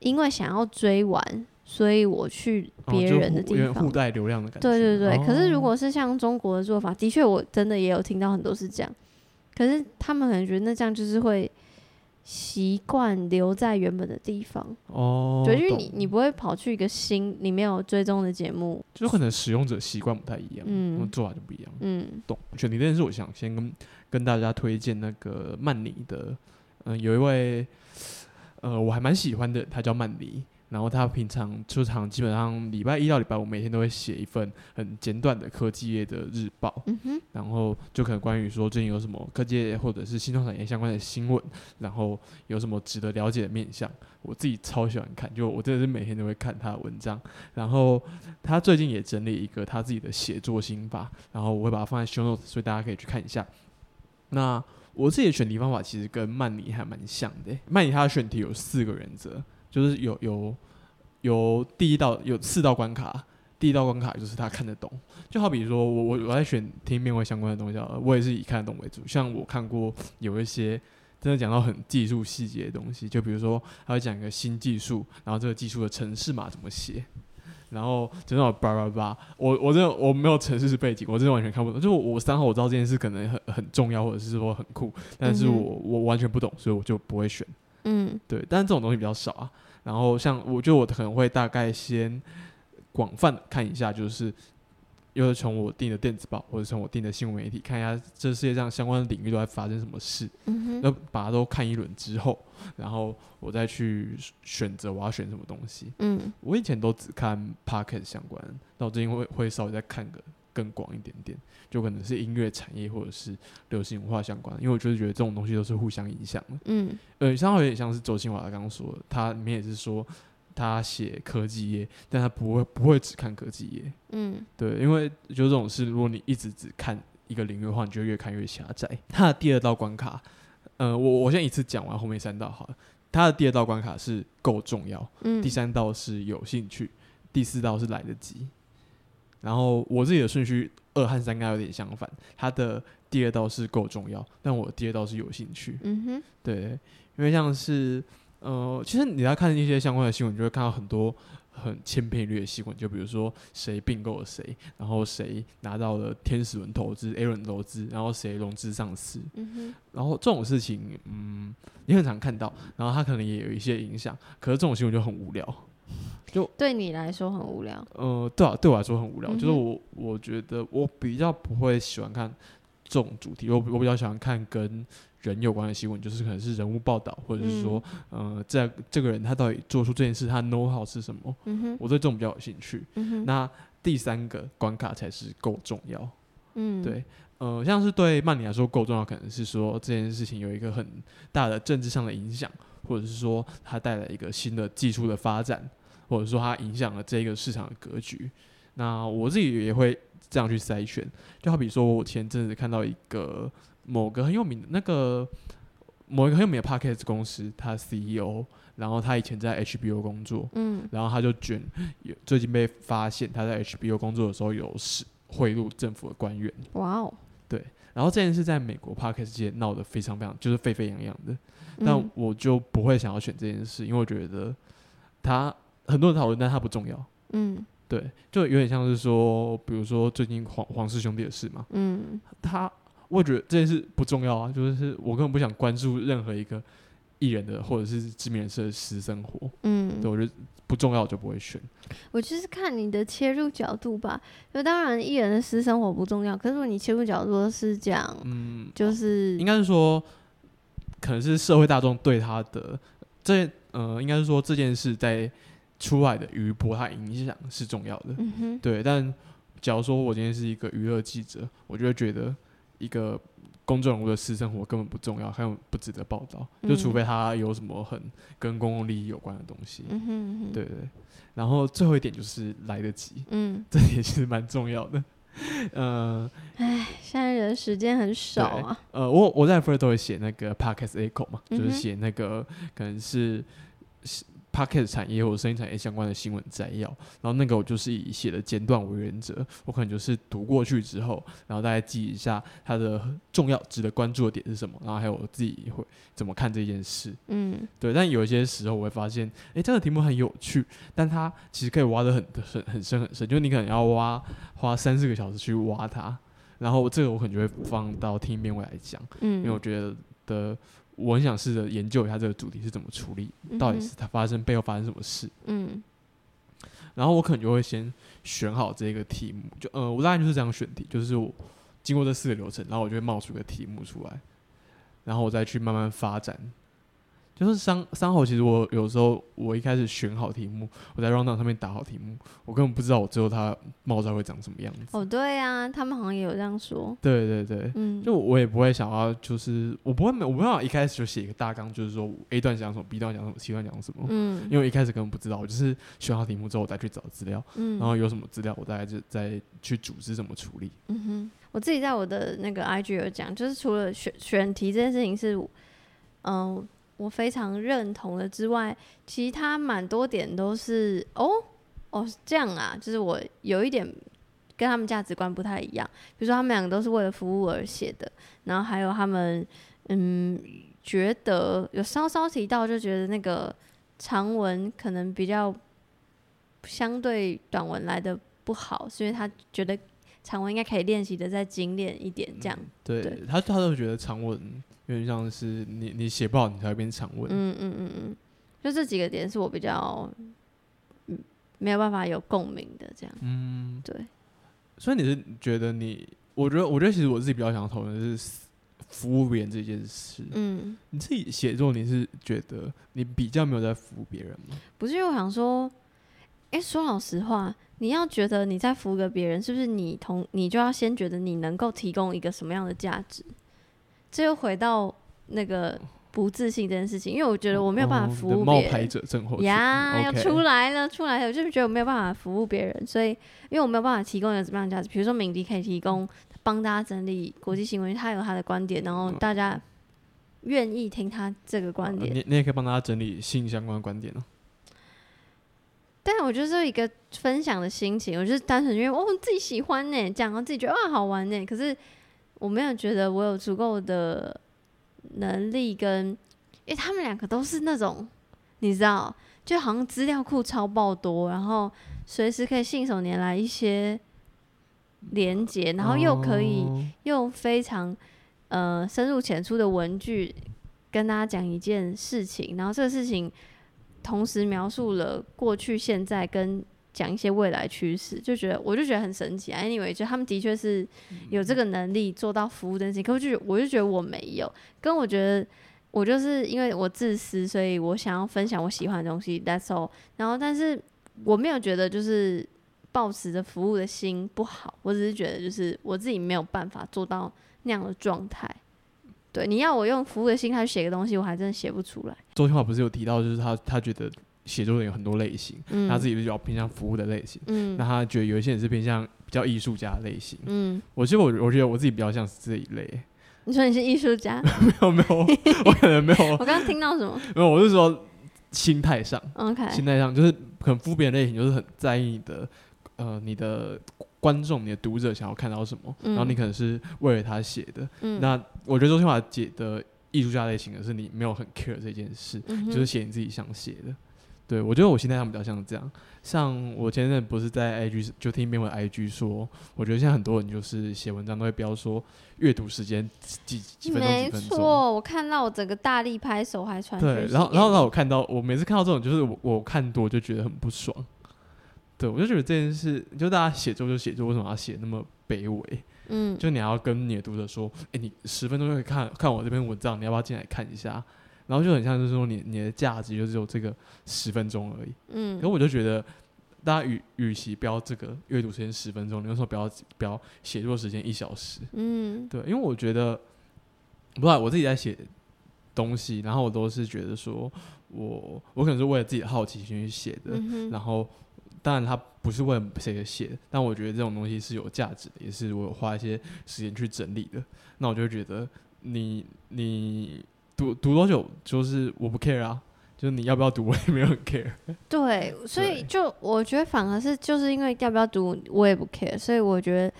因为想要追完，所以我去别人的地方
互。带流量的感觉。
对对对，可是如
哦
果是像中国的做法，的确我真的也有听到很多是这样，可是他们可能觉得那这样就是会习惯留在原本的地方，
哦，
对，因为你你不会跑去一个新你没有追踪的节目，
就可能使用者习惯不太一样，
嗯
嗯，做法就不一样。
嗯
懂。选题这件事，我想先跟跟大家推荐那个曼尼的，嗯、有一位，呃，我还蛮喜欢的，他叫曼尼。然后他平常出场基本上礼拜一到礼拜五每天都会写一份很简短的科技业的日报，
嗯，
然后就可能关于说最近有什么科技业或者是新创产业相关的新闻，然后有什么值得了解的面向，我自己超喜欢看，就我真的是每天都会看他的文章。然后他最近也整理一个他自己的写作心法，然后我会把它放在 show notes，所以大家可以去看一下。那我自己的选题方法其实跟曼尼还蛮像的欸、曼尼他的选题有四个原则，就是有有有第一道有四道关卡，第一道关卡就是他看得懂，就好比说我我我在选听面会相关的东西我也是以看得懂为主。像我看过有一些真的讲到很技术细节的东西，就比如说他会讲一个新技术，然后这个技术的程式码怎么写。然后就那种叭叭叭，我我真的我没有城市背景，我真的完全看不懂。就我我三号我知道这件事可能很很重要，或者是说很酷，但是我、我完全不懂，所以我就不会选。
嗯
对，但是这种东西比较少啊。然后像我觉得我可能会大概先广泛地看一下，就是又是从我订的电子报或者从我订的新闻媒体看一下这世界上相关的领域都在发生什么事，
嗯哼，
那把它都看一轮之后，然后我再去选择我要选什么东西。
嗯
我以前都只看 p o c k e t 相关，那我最近会会稍微再看个更广一点点，就可能是音乐产业或者是流行文化相关，因为我就是觉得这种东西都是互相影响的。
嗯
呃，稍微有点像是周清华刚刚说的，他里面也是说他写科技业，但他不会不会只看科技业，
嗯
对，因为就这种事，如果你一直只看一个领域的话，你就会越看越狭窄。他的第二道关卡，呃，我我先一次讲完后面三道好了。他的第二道关卡是够重要，
嗯，
第三道是有兴趣，第四道是来得及。然后我自己的顺序二和三应该有点相反，他的第二道是够重要，但我第二道是有兴趣。
嗯哼，
对，因为像是呃，其实你要看一些相关的新闻，你就会看到很多很千篇一律的新闻，就比如说谁并购了谁，然后谁拿到了天使轮投资、A 轮投资，然后谁融资上市，
嗯哼，
然后这种事情，嗯，你很常看到，然后它可能也有一些影响，可是这种新闻就很无聊。
对你来说很无聊。
呃，对啊，对我来说很无聊，就是我我觉得我比较不会喜欢看这种主题，我我比较喜欢看跟人有关的新闻，就是可能是人物报道，或者是说，呃，在这个人他到底做出这件事，他 know how 是什么，
嗯哼，
我对这种比较有兴趣。
嗯哼，
那第三个关卡才是够重要，
嗯，
对，呃，像是对曼尼来说够重要，可能是说这件事情有一个很大的政治上的影响，或者是说它带来一个新的技术的发展，或者说它影响了这个市场的格局。那我自己也会这样去筛选，就好比说我前阵子看到一个某个很有名的那个某一个很有名的 podcast 公司，他 CEO，然后他以前在 HBO 工作，
嗯
然后他就卷，有最近被发现他在 HBO 工作的时候有是贿赂政府的官员。
哇哦，对
然后这件事在美国 podcast 界闹得非常非常就是沸沸扬扬的，但
嗯
我就不会想要选这件事，因为我觉得他很多人讨论，但他不重要。
嗯
对，就有点像是说，比如说最近黄黄氏兄弟的事嘛，
嗯
他我觉得这件事不重要啊，就是我根本不想关注任何一个艺人的或者是知名人士的私生活，嗯对
嗯，
我觉得不重要我就不会选。
我就是看你的切入角度吧。就当然艺人的私生活不重要，可是如果你切入角度是讲，
嗯，
就是
应该是说，可能是社会大众对他的这呃，应该是说这件事在出来的余波，它影响是重要的。
嗯哼，
对，但假如说我今天是一个娱乐记者，我就会觉得一个公众人物的私生活根本不重要，还有不值得报道，就除
嗯
非他有什么很跟公共利益有关的东西。
嗯哼嗯哼，
对对。然后最后一点就是来得及，
嗯，
这点其实蛮重要的。呃
现在人时间很少啊。
呃，我我在 First 都会写那个 Podcast Echo 嘛，就是写那个可能是 Podcast 产业或者声音产业相关的新闻摘要，然后那个我就是以写的简短为原则，我可能就是读过去之后，然后大家记一下它的重要、值得关注的点是什么，然后还有我自己会怎么看这件事。
嗯
对，但有一些时候我会发现，诶，这个题目很有趣，但它其实可以挖得很很很深很深，就是你可能要挖花三四个小时去挖它，然后这个我可能就会放到听一遍我来讲。嗯因为我
嗯，
觉得的，我很想试着研究一下这个主题是怎么处理，到底是它发生背后发生什么事。
嗯
然后我可能就会先选好这个题目，就呃，我大概就是这样选题，就是我经过这四个流程，然后我就会冒出一个题目出来，然后我再去慢慢发展。就是三三号，其实我有时候我一开始选好题目，我在 round down 上面打好题目，我根本不知道我最后它冒出来会长什么样子。
哦对啊，他们好像也有这样说。
对对对，
嗯，
就我也不会想要，就是我不会没，我没办法一开始就写一个大纲，就是说 A 段讲什么，B 段讲什么，C 段讲什么，
嗯
因为我一开始根本不知道，我就是选好题目之后，我再去找资料，
嗯，
然后有什么资料，我大概就再去组织怎么处理。
嗯哼，我自己在我的那个 IG 有讲，就是除了选选题这件事情是，嗯、我非常认同的之外，其他蛮多点都是哦哦是这样啊，就是我有一点跟他们价值观不太一样，比如说他们两个都是为了服务而写的，然后还有他们嗯觉得有稍稍提到，就觉得那个长文可能比较相对短文来的不好，是因为他觉得长文应该可以练习的再精炼一点，这样。
对
对
他，他都觉得长文有点像是你你写不好，你才会变长文。
嗯嗯嗯嗯，就这几个点是我比较嗯没有办法有共鸣的，这样。
嗯，
对，
所以你是觉得你，我觉得我觉得其实我自己比较想讨论的是服务别人这件事。
嗯，
你自己写作，你是觉得你比较没有在服务别人吗？
不是因为我想说，哎、说老实话，你要觉得你在服务个别人，是不是你同你就要先觉得你能够提供一个什么样的价值？这又回到那个不自信这件事情，因为我觉得我没有办法服
哦你的冒牌
务别人。
者症候群
呀，要出来了，出来了！我就是觉得我没有办法服务别人，所以因为我没有办法提供一个怎么样的价值，比如说敏迪可以提供帮大家整理国际新闻，他有他的观点，然后大家愿意听他这个观点。
呃你你也可以帮大家整理性相关的观点哦。
但我觉得是一个分享的心情，我就是单纯因为哦自己喜欢呢，讲到自己觉得哇好玩呢，可是我没有觉得我有足够的能力跟，因为他们两个都是那种你知道，就好像资料库超爆多，然后随时可以信手拈来一些连接，然后又可以
哦。
用非常呃深入浅出的文句跟大家讲一件事情，然后这个事情同时描述了过去、现在跟讲一些未来趋势，就觉得我就觉得很神奇啊。Anyway，就他们的确是有这个能力做到服务这件事情，可我就我就觉得我没有，跟我觉得。我就是因为我自私，所以我想要分享我喜欢的东西，That's all。然后，但是我没有觉得就是抱持着服务的心不好，我只是觉得就是我自己没有办法做到那样的状态。对，你要我用服务的心态去写个东西，我还真的写不出来。
周清华不是有提到，就是他他觉得写作人有很多类型，
嗯，
他自己比较偏向服务的类型，
嗯。
那他觉得有一些人是偏向比较艺术家的类型。
嗯，
我其实我我觉得我自己比较像是这一类，
你说你是艺术家，
没 有没有，我可能没有。
我刚刚听到什么？
没有，我是说心态上
，？OK，
心态上就是可能服务别人类型，就是很在意你的呃你的观众、你的读者想要看到什么，然后
嗯
你可能是为了他写的。
嗯，
那我觉得周清华姐的艺术家类型的是你没有很 care 这件事，
嗯
就是写你自己想写的。对我觉得我心态上比较像这样。像我前阵不是在 IG 就听边我的 IG 说，我觉得现在很多人就是写文章都会标说阅读时间几分钟
没
几分钟。
错，我看到我整个大力拍手，还传
对，然后然后让我看到，我每次看到这种，就是我我看多就觉得很不爽。对，我就觉得这件事，就大家写作就写作，为什么要写那么卑微？
嗯，
就你要跟你的读者说，哎、你十分钟就可以看看我这篇文章，你要不要进来看一下？然后就很像是说你你的价值就只有这个十分钟而已。
嗯
可我就觉得，大家与与其标这个阅读时间十分钟，你为什么不要标写作时间一小时？
嗯
对，因为我觉得，不知道我自己在写东西，然后我都是觉得说我我可能是为了自己的好奇心去写的，
嗯哼，
然后当然它不是为了谁而写的，但我觉得这种东西是有价值的，也是我有花一些时间去整理的。那我就觉得你你读读多久，就是我不 care 啊，就是你要不要读，我也没有很 care。
对，所以就我觉得反而是就是因为要不要读我也不 care，所以我觉得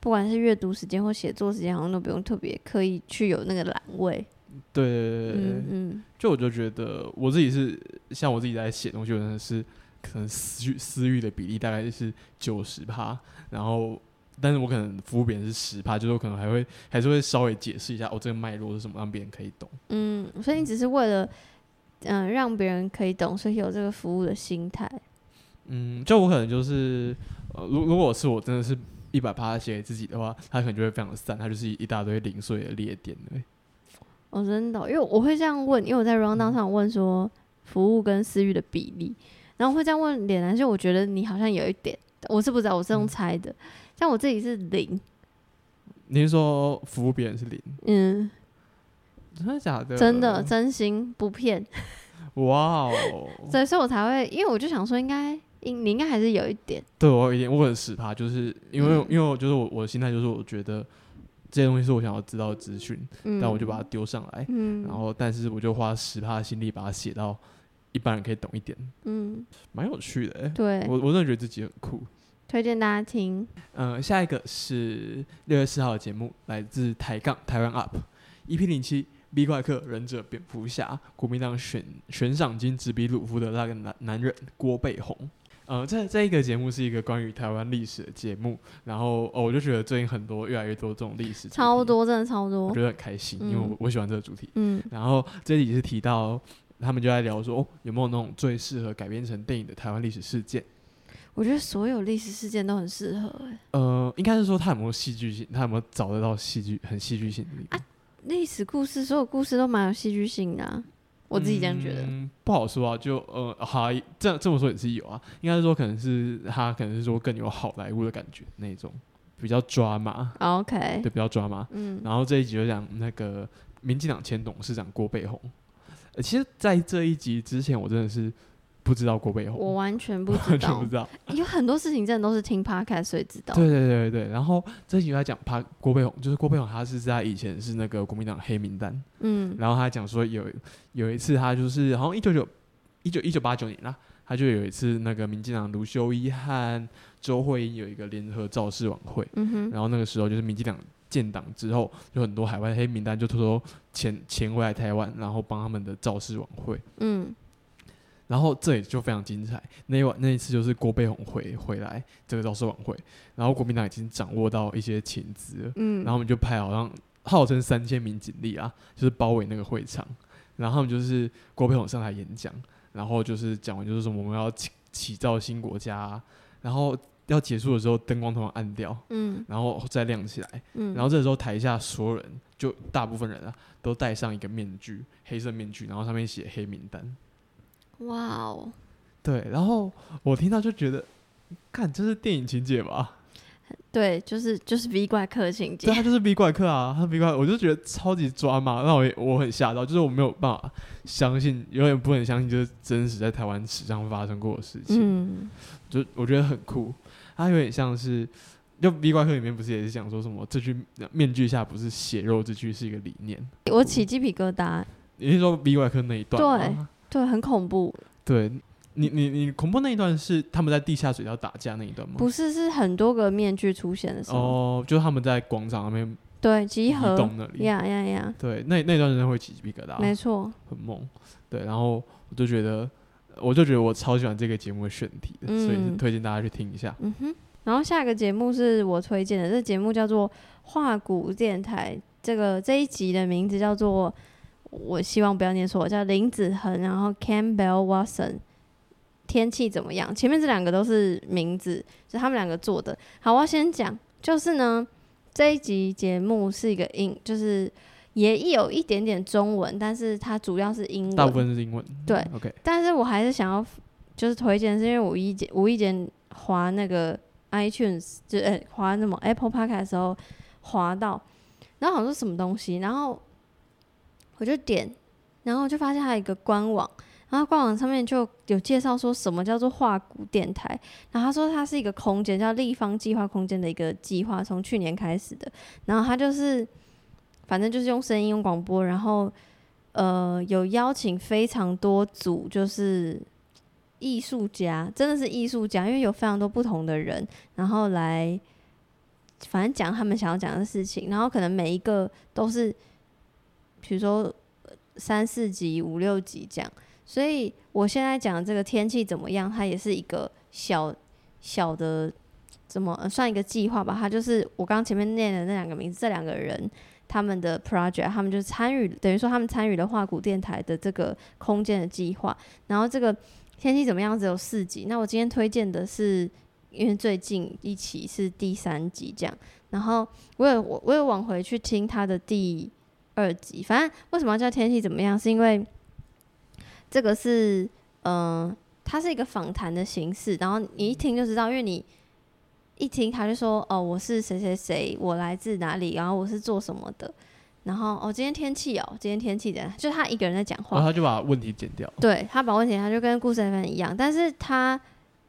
不管是阅读时间或写作时间，好像都不用特别刻意去有那个栏位。
对对对对对，
嗯嗯
就我就觉得我自己是像我自己在写东西，我真的是可能私欲私欲的比例大概是九十趴，然后但是我可能服务别人是十趴，就是我可能还会还是会稍微解释一下哦这个脉络是什么，让别人可以懂。
嗯，所以你只是为了嗯、让别人可以懂，所以有这个服务的心态。
嗯，就我可能就是呃，如如果是我真的是一百趴写给自己的话，他可能就会非常的散，他就是一大堆零碎的裂点而已。
哦，真的哦、因为我会这样问，因为我在 round down 上问说服务跟私域的比例，然后会这样问脸男，就我觉得你好像有一点，我是不知道，我是用猜的，像我自己是零，
你是说服务别人是零？
嗯，
真的假的？
真的真心不骗，
哇哦！
所以所以我才会，因为我就想说应该应你应该还是有一点，
对我有一点，我很十怕，就是因为、
嗯
因为我就是我我的心态就是我觉得这些东西是我想要知道的资讯，
嗯，
但我就把它丢上来，
嗯，
然后但是我就花十趴的心力把它写到一般人可以懂一点，
嗯，
蛮有趣的、欸。
对，
我我真的觉得自己很酷。
推荐大家听，
嗯、下一个是六月四号的节目，来自抬杠台湾 UP EP 零七 B 怪客忍者蝙蝠侠，国民党悬悬赏金直逼鲁夫的那个男男人郭背红。呃，这这一个节目是一个关于台湾历史的节目，然后哦，我就觉得最近很多越来越多这种历史
超，多，真的超多
我觉，得很开心，因为我
嗯
我喜欢这个主题。
嗯
然后这里是提到他们就在聊说，哦，有没有那种最适合改编成电影的台湾历史事件？
我觉得所有历史事件都很适合、欸，
呃，应该是说他有没有戏剧性，他有没有找得到戏剧很戏剧性的地方？
历史故事所有故事都蛮有戏剧性的、啊，我自己这样觉得，
嗯，不好说啊，就呃，好、啊，这样这么说也是有啊，应该是说可能是他可能是说更有好莱坞的感觉那种，比较抓马
，OK，
对，比较抓马。
嗯
然后这一集就讲那个民进党前董事长郭背红。呃，其实，在这一集之前，我真的是不知道郭背红，
我完全不知道。
完全不，知道。
有很多事情真的都是听 podcast 所以知道。
对对对对，然后这一集就在讲他郭背红，就是郭背红，他是在以前是那个国民党黑名单，
嗯。
然后他讲说有有一次他就是好像一九九一九一九八九年啦，他就有一次那个民进党卢修一和周慧英有一个联合造势晚会，
嗯哼，
然后那个时候就是民进党建党之后，有很多海外黑名单就偷偷潜潜回来台湾，然后帮他们的造势晚会。
嗯
然后这也就非常精彩。那一晚那一次就是郭背红回回来这个造势晚会，然后国民党已经掌握到一些情资，
嗯，
然后我们就派好像号称三千名警力啊，就是包围那个会场，然后他们就是郭背红上台演讲，然后就是讲完就是说我们要起起造新国家啊、然后要结束的时候灯光突然暗掉，
嗯。
然后再亮起来，
嗯，
然后这时候台下所有人就大部分人啊都戴上一个面具，黑色面具，然后上面写黑名单。
哇哦，
对，然后我听到就觉得，看这是电影情节吧？
对，就是就是 V 怪客情节
对，，他就是 B 怪客啊，他 B 怪，我就觉得超级抓马，让我也我很吓到，就是我没有办法相信，有点不能相信，就是真实在台湾史上发生过的事情，
嗯
就我觉得很酷，它有点像是。就 B 怪客里面不是也是讲说什么这句面具下不是血肉之躯是一个理念？
我起鸡皮疙瘩，
你是说 B 怪客那一段吗？
对，很恐怖，
对，你你你恐怖那一段是他们在地下水道打架那一段吗？
不是，是很多个面具出现的时候，
哦，就是他们在广场那边
对，集合，
动那里，
呀呀呀，
对，那那段时间会起鸡皮疙瘩，
没错，
很猛。对，然后我就觉得，我就觉得我超喜欢这个节目的选题的，所以推荐大家去听一下。
嗯哼。然后下一个节目是我推荐的，这节目叫做《画骨电台》，这个这一集的名字叫做，我希望不要念错，叫林子恒，然后 Campbell Watson。天气怎么样？前面这两个都是名字，是他们两个做的。好，我要先讲，就是呢，这一集节目是一个英，就是也有一点点中文，但是它主要是英文，
大部分是英文。
对
，OK，
但是我还是想要就是推荐，是因为我无意间无意间滑那个 iTunes 就呃滑那么 Apple Podcast 的时候滑到，然后好像是什么东西，然后我就点，然后就发现它有一个官网，然后官网上面就有介绍说什么叫做画谷电台，然后他说它是一个空间叫立方计划空间的一个计划，从去年开始的，然后它就是反正就是用声音用广播，然后呃有邀请非常多组就是艺术家，真的是艺术家，因为有非常多不同的人，然后来反正讲他们想要讲的事情，然后可能每一个都是比如说三四集、五六集这样。所以我现在讲的这个天气怎么样，它也是一个小小的怎么、呃算一个计划吧。它就是我刚前面念的那两个名字，这两个人他们的 project，他们就参与，等于说他们参与了画谷电台的这个空间的计划。然后这个天气怎么样只有四集，那我今天推荐的是，因为最近一期是第三集这样。然后我有我我有往回去听他的第二级，反正为什么要叫天气怎么样，是因为这个是嗯、呃它是一个访谈的形式，然后你一听就知道，因为你一听他就说哦，我是谁谁谁，我来自哪里，然后我是做什么的，然后哦，今天天气哦，今天天气的，就他一个人在讲话
然，后他就把问题剪掉。
对他把问题，他就跟故事 F 一样，但是他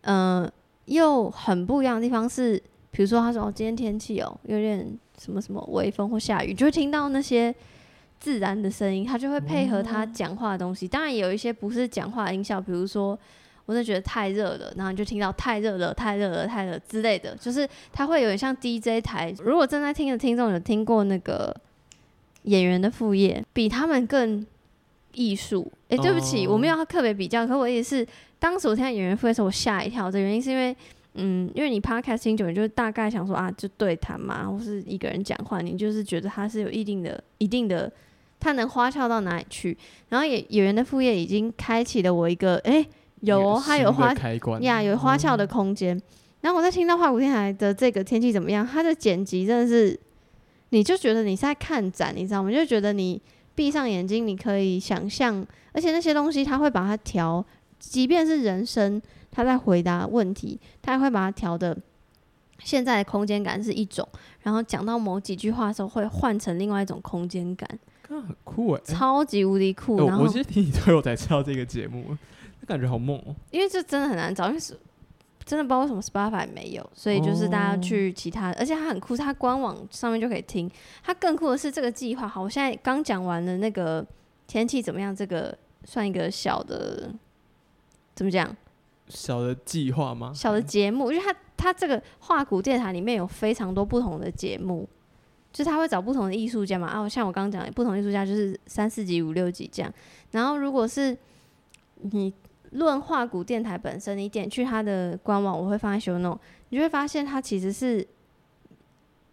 嗯、呃又很不一样的地方是，比如说他说哦今天天气哦有点什么什么微风或下雨，就会听到那些自然的声音，他就会配合他讲话的东西。当然也有一些不是讲话的音效，比如说我真的觉得太热了，然后你就听到太热了、太热了、太热之类的，就是它会有点像 DJ 台。如果正在听的听众有听过那个演员的副业，比他们更艺术。诶，对不起，
哦
我没有要特别比较，可我也是当时我听到演员副业的时候，我吓一跳。的原因是因为，嗯，因为你 podcast 听久，你就大概想说啊，就对谈嘛，或是一个人讲话，你就是觉得他是有一定的、一定的，他能花俏到哪里去。然后演演员的副业已经开启了我一个，诶，有哦，它有花
开关
呀，有花俏的空间。然后我在听到花谷天台的这个天气怎么样，它的剪辑真的是，你就觉得你是在看展，你知道吗？就觉得你闭上眼睛，你可以想象，而且那些东西他会把它调，即便是人声，他在回答问题，他还会把它调的。现在的空间感是一种，然后讲到某几句话的时候，会换成另外一种空间感，
看很酷哎、
超级无敌酷。
欸
然后
我我其实听你推我才知道这个节目，那感觉好猛哦、
因为这真的很难找，因为是真的不知道为什么 Spotify 没有，所以就是大家去其他，而且它很酷，它官网上面就可以听。它更酷的是这个计划，好，我现在刚讲完了那个天气怎么样，这个算一个小的怎么讲
小的计划吗？
小的节目，因为它它这个画谷电台里面有非常多不同的节目。就是他会找不同的艺术家嘛，啊，像我刚刚讲，不同艺术家就是三四集、五六集这样。然后如果是你论画谷电台本身，你点去它的官网，我会放在 show note，你就会发现它其实是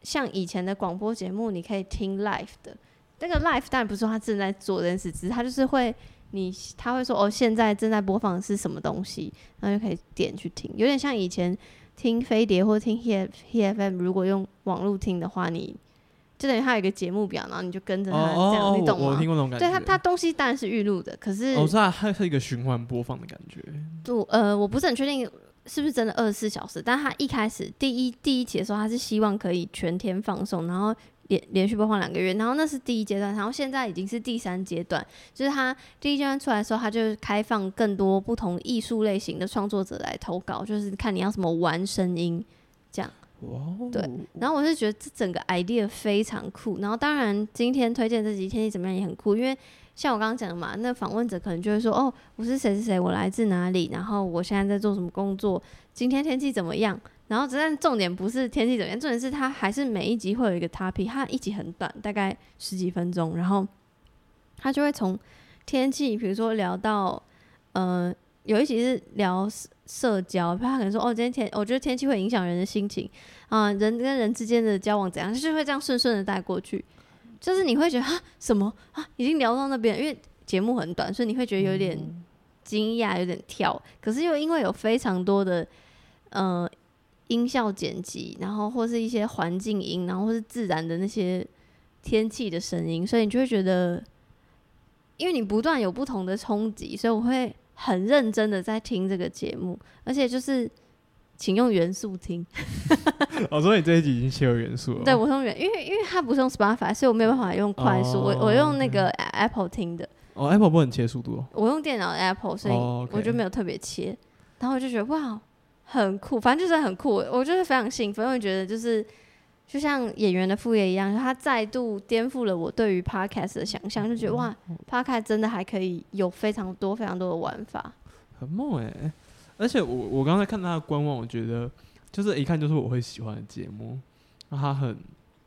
像以前的广播节目，你可以听 live 的。那个 live 当然不是说他正在做这件事，只是他就是会你他会说哦，现在正在播放的是什么东西，然后就可以点去听，有点像以前听飞碟或听 He He FM，如果用网络听的话，你就等于他有一个节目表，然后你就跟着他这样，你懂
我我听
吗？
过那种感觉。
对他，他东西当然是预录的，可是
我知道它是一个循环播放的感觉。
就呃，我不是很确定是不是真的二十四小时，但他一开始第一第一期的时候，他是希望可以全天放送，然后连连续播放两个月，然后那是第一阶段，然后现在已经是第三阶段，就是他第一阶段出来的时候，他就开放更多不同艺术类型的创作者来投稿，就是看你要什么玩声音。对然后我是觉得这整个 idea 非常酷，然后当然今天推荐这集天气怎么样也很酷，因为像我刚刚讲的嘛，那访问者可能就会说，哦，我是谁谁谁，我来自哪里，然后我现在在做什么工作，今天天气怎么样？然后，但重点不是天气怎么样，重点是他还是每一集会有一个 topic，他一集很短，大概十几分钟，然后他就会从天气，比如说聊到，呃，有一集是聊社交，他可能说，哦，今天天，我觉得天气会影响人的心情，啊，人跟人之间的交往怎样，就是会这样顺顺的带过去，就是你会觉得啊，什么？啊，已经聊到那边，因为节目很短，所以你会觉得有点惊讶，有点跳，可是又因为有非常多的，呃。音效剪辑，然后或是一些环境音，然后或是自然的那些天气的声音，所以你就会觉得，因为你不断有不同的冲击，所以我会很认真的在听这个节目，而且就是请用元素听。
我说你这一集已经切入元素了。
对，我用元，因为因为它不是用 Spotify，所以我没有办法用快速。我我用那个 Apple 听的。
哦，Apple 不能切速度。
我用电脑 Apple，所以我就没有特别切。然后我就觉得哇。很酷，反正就是很酷，我就是非常兴奋，因为觉得就是就像演员的副业一样，他再度颠覆了我对于 podcast 的想象，就觉得哇，podcast 真的还可以有非常多非常多的玩法，
很梦哎！而且我我刚才看他的官网，我觉得就是一看就是我会喜欢的节目，那他很。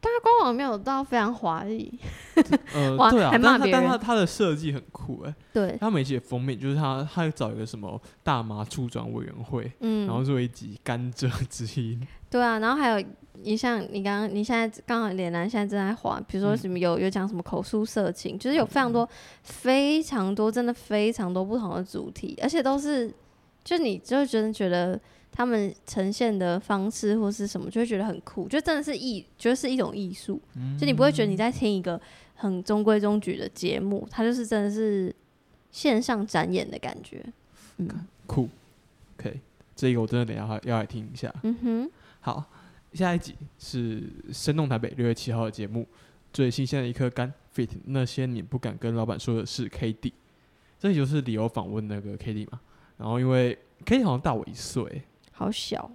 但他官网没有到非常华丽，
呃，对啊，但他但他他的设计很酷哎，
对，
他每集的封面就是他他找一个什么大麻处转委员会，嗯，然后做一集甘蔗之音，
对啊，然后还有你像你刚刚你现在刚好脸男现在正在滑，比如说什么有有讲什么口述色情，就是有非常多非常多真的非常多不同的主题，而且都是就你就真的觉得。他们呈现的方式或是什么，就会觉得很酷，就真的是艺，觉得是一种艺术。就你不会觉得你在听一个很中规中矩的节目，它就是真的是线上展演的感觉。
嗯，酷。OK，这个我真的等下要来听一下。嗯哼。好，下一集是《生动台北》六月七号的节目，最新鲜的一颗肝 fit 那些你不敢跟老板说的是 K D，这就是理由访问那个 K D 嘛。然后因为 K D 好像大我一岁。
好小，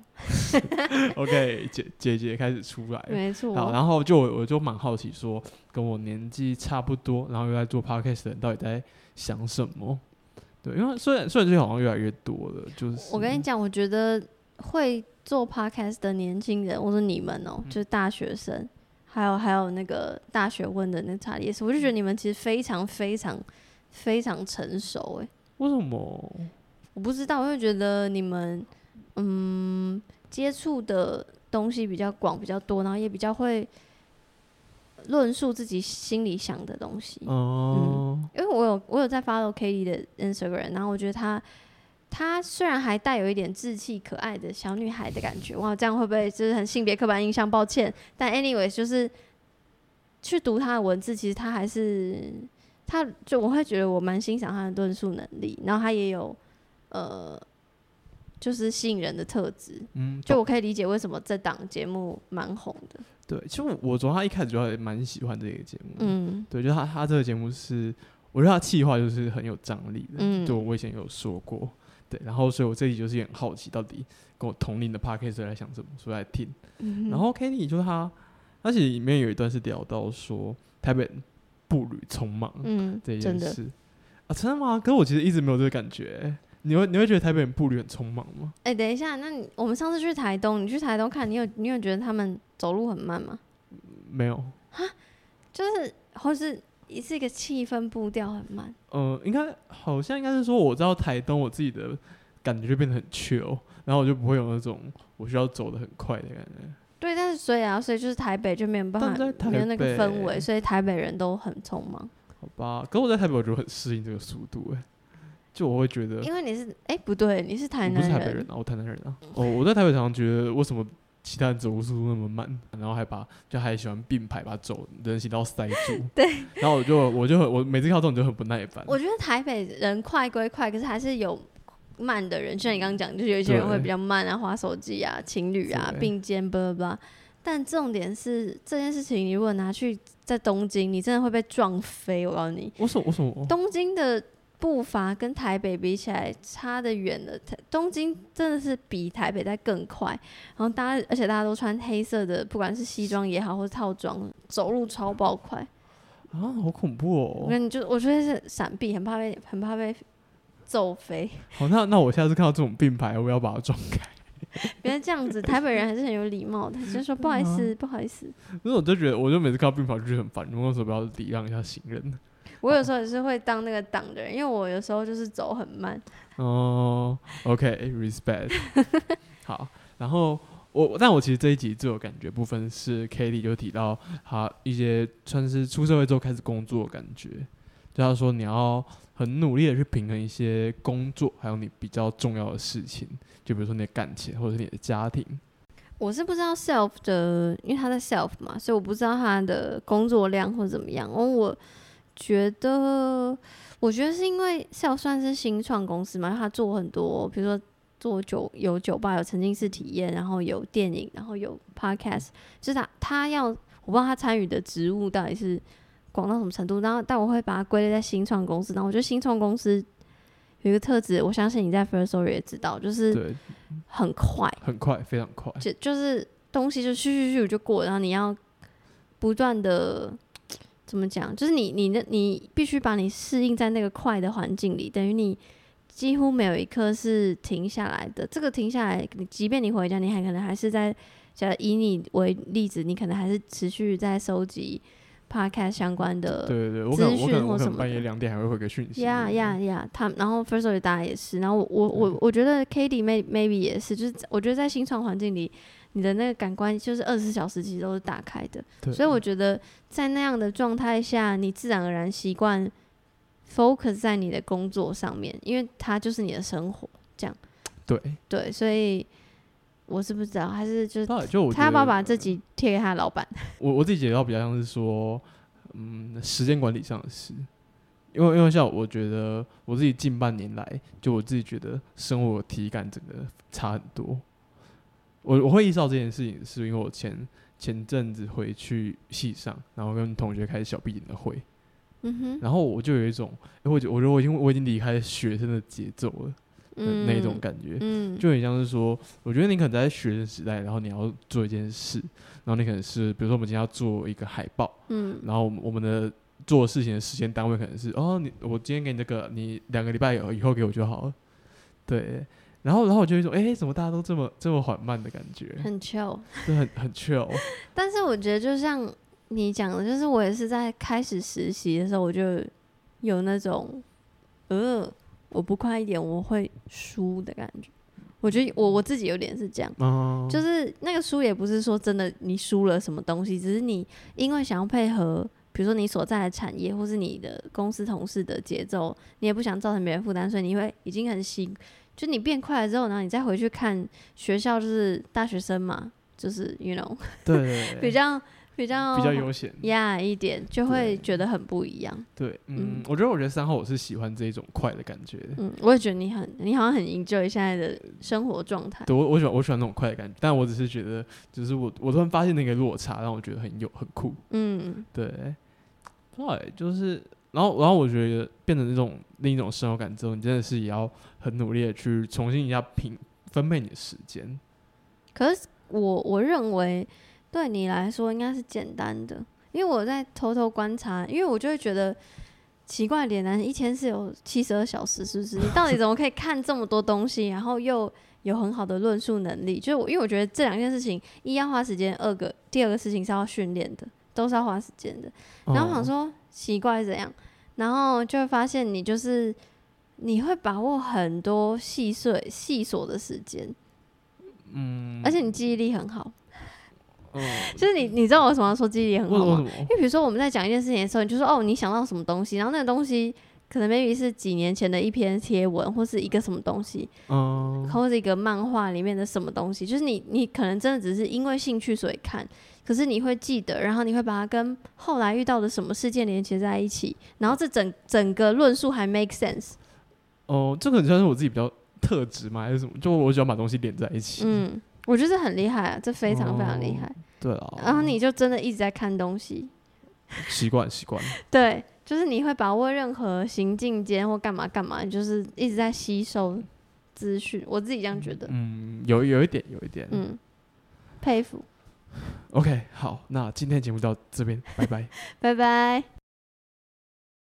OK，姐姐姐开始出来，
没错。
好，然后就我就蛮好奇，说跟我年纪差不多，然后又在做 podcast 的人到底在想什么？对，因为虽然虽然最近好像越来越多了，就是
我跟你讲，我觉得会做 podcast 的年轻人，或者你们哦，就是大学生，还有还有那个大学问的那查理斯，我就觉得你们其实非常非常非常成熟，哎，
为什么？
我不知道，我就觉得你们。嗯，接触的东西比较广，比较多，然后也比较会论述自己心里想的东西。哦，因为我有我有在 follow Katie 的 Instagram，然后我觉得她她虽然还带有一点稚气可爱的小女孩的感觉，哇，这样会不会就是很性别刻板印象？抱歉，但 anyway 就是去读她的文字，其实她还是她就我会觉得我蛮欣赏她的论述能力，然后她也有呃。就是吸引人的特质，嗯，就我可以理解为什么这档节目蛮红的。
对，其实我从他一开始就还蛮喜欢这个节目，嗯，对，就他他这个节目是，我觉得他气话就是很有张力的，嗯，就我以前有说过，对，然后所以我这里就是很好奇，到底跟我同龄的 p a r k e r 在想什么，所以来听。然后 Kenny 就是他，而且里面有一段是聊到说台北步履匆忙，嗯，这件事啊，真的吗？可是我其实一直没有这个感觉。你会你会觉得台北人步履很匆忙吗？
哎，等一下，那你我们上次去台东，你去台东看，你有你有觉得他们走路很慢吗？
没有。
哈，就是或是是一个气氛步调很慢。
嗯，应该好像应该是说，我知道台东，我自己的感觉就变得很 chill，然后我就不会有那种我需要走的很快的感觉。
对，但是所以啊，所以就是台北就没有办法没有那个氛围，所以台北人都很匆忙。
好吧，可我在台北我就很适应这个速度哎。就我会觉得，
因为你是哎不对，你是台南人，
不是台北人啊，我台南人啊。哦，我在台北常常觉得，为什么其他人走路速度那么慢，然后还把就还喜欢并排把走人行道塞住。
对。
然后我就我就我每次看到这种就很不耐烦。
我觉得台北人快归快，可是还是有慢的人，就像你刚刚讲，就是有一些人会比较慢啊，划手机啊，情侣啊并肩叭叭。但重点是这件事情，你如果拿去在东京，你真的会被撞飞。我告诉你，
为什么？为什么？
东京的。步伐跟台北比起来差得远了，东京真的是比台北在更快。然后大家，而且大家都穿黑色的，不管是西装也好，或是套装，走路超爆快。
啊，好恐怖哦！
我跟你就我觉得是闪避，很怕被很怕被揍飞。
好，那那我下次看到这种并排，我要把它撞开。
别这样子，台北人还是很有礼貌的，就说不好意思，不好意思。
因为我就觉得，我就每次看到并排就觉得很烦，我为什么不要礼让一下行人？
我有时候也是会当那个挡的人，因为我有时候就是走很慢。
哦，OK，respect。好，然后我，但我其实这一集最有感觉部分是 k a t i e 就提到他一些算是出社会之后开始工作的感觉，就他说你要很努力的去平衡一些工作，还有你比较重要的事情，就比如说你的感情或者是你的家庭。
我是不知道 self 的，因为他在 self 嘛，所以我不知道他的工作量或者怎么样。哦，我觉得，我觉得是因为 self 算是新创公司嘛，他做很多，比如说做酒有酒吧，有沉浸式体验，然后有电影，然后有 podcast，就是他他要，我不知道他参与的职务到底是广到什么程度，然后但我会把它归类在新创公司。然后我觉得新创公司有一个特质，我相信你在 First Story 也知道，就是
对，
很快。
很快，非常快。
就就是东西就咻咻咻就过，然后你要不断的怎么讲？就是你你的你必须把你适应在那个快的环境里，等于你几乎没有一刻是停下来的。这个停下来，你即便你回家，你还可能还是在，假如以你为例子，你可能还是持续在收集 podcast 相关的
对对对，我可能我可
资讯
能半夜两点还会回个讯息。
呀呀呀，他然后 First Story 大家也是，然后我我我我觉得 k a t i e may maybe 也是，就是我觉得在新创环境里，你的那个感官就是二十四小时其实都是打开的，所以我觉得在那样的状态下，你自然而然习惯 focus 在你的工作上面，因为它就是你的生活，这样
对，
对，所以我是不知道，还是就是他要不要把这集贴给他的老板？
我我自己解到比较像是说，嗯，时间管理上的事。因为因为像我觉得我自己近半年来，就我自己觉得生活体感整个差很多。我我会意识到这件事情，是因为我前前阵子回去系上，然后跟同学开始小闭眼的会，
嗯哼，
然后我就有一种，诶我觉我觉得我已经我已经离开学生的节奏了那种感觉。
嗯，
就很像是说，我觉得你可能在学生时代，然后你要做一件事，然后你可能是，比如说我们今天要做一个海报，
嗯
然后我们我们的做事情的时间单位可能是，哦，你我今天给你这个，你两个礼拜以以后给我就好了，对。然后然后我就会说，哎、怎么大家都这么这么缓慢的感觉，
很 chill。
就很很 chill，
但是我觉得，就像你讲的，就是我也是在开始实习的时候，我就有那种，呃，我不快一点我会输的感觉。我觉得我我自己有点是这样，
嗯，
就是那个输也不是说真的你输了什么东西，只是你因为想要配合，比如说你所在的产业或是你的公司同事的节奏，你也不想造成别人负担，所以你会已经很习，就你变快了之后，然后你再回去看学校，就是大学生嘛，就是 you know
对对对
比较比较
比较悠闲，
呀一点，就会觉得很不一样。
对，嗯
嗯，
我觉得我觉得三号我是喜欢这一种快的感觉。的，
嗯，我也觉得你很，你好像很 enjoy 现在的生活状态。
对我我喜欢我喜欢那种快的感觉，但我只是觉得，就是我我突然发现那个落差，让我觉得很有很酷，
嗯。
对，对，就是，然后，然后我觉得变成那种另一种生活感之后，你真的是也要很努力的去重新一下平分配你的时间。
可是我我认为对你来说应该是简单的，因为我在偷偷观察，因为我就会觉得奇怪点难，一天是有七十二小时，是不是？你到底怎么可以看这么多东西，然后又有很好的论述能力？就是我，因为我觉得这两件事情，一要花时间，二个第二个事情是要训练的，都是要花时间的。然后我想，说奇怪是怎样，然后就会发现你就是你会把握很多细碎细琐的时间，
嗯，
而且你记忆力很好。
嗯，
就是你你知道我为什么要说记忆力很好吗？因为比如说我们在讲一件事情的时候，你就说哦，你想到什么东西，然后那个东西可能 maybe 是几年前的一篇贴文，或是一个什么东西，
嗯，
或是一个漫画里面的什么东西，就是你你可能真的只是因为兴趣所以看，可是你会记得，然后你会把它跟后来遇到的什么事件连接在一起，然后这整整个论述还 make sense。
哦，这个很像是我自己比较特质吗？还是什么？就我喜欢把东西连在一起。，
嗯，我觉得这很厉害啊，这非常非常厉害。
对啊。
然后你就真的一直在看东西，
习惯习惯，
对，就是你会把握任何行进间或干嘛干嘛，你就是一直在吸收资讯。我自己这样觉得，
嗯，有有一点有一点。
嗯，佩服
，OK，好，那今天节目到这边，拜拜。
拜拜。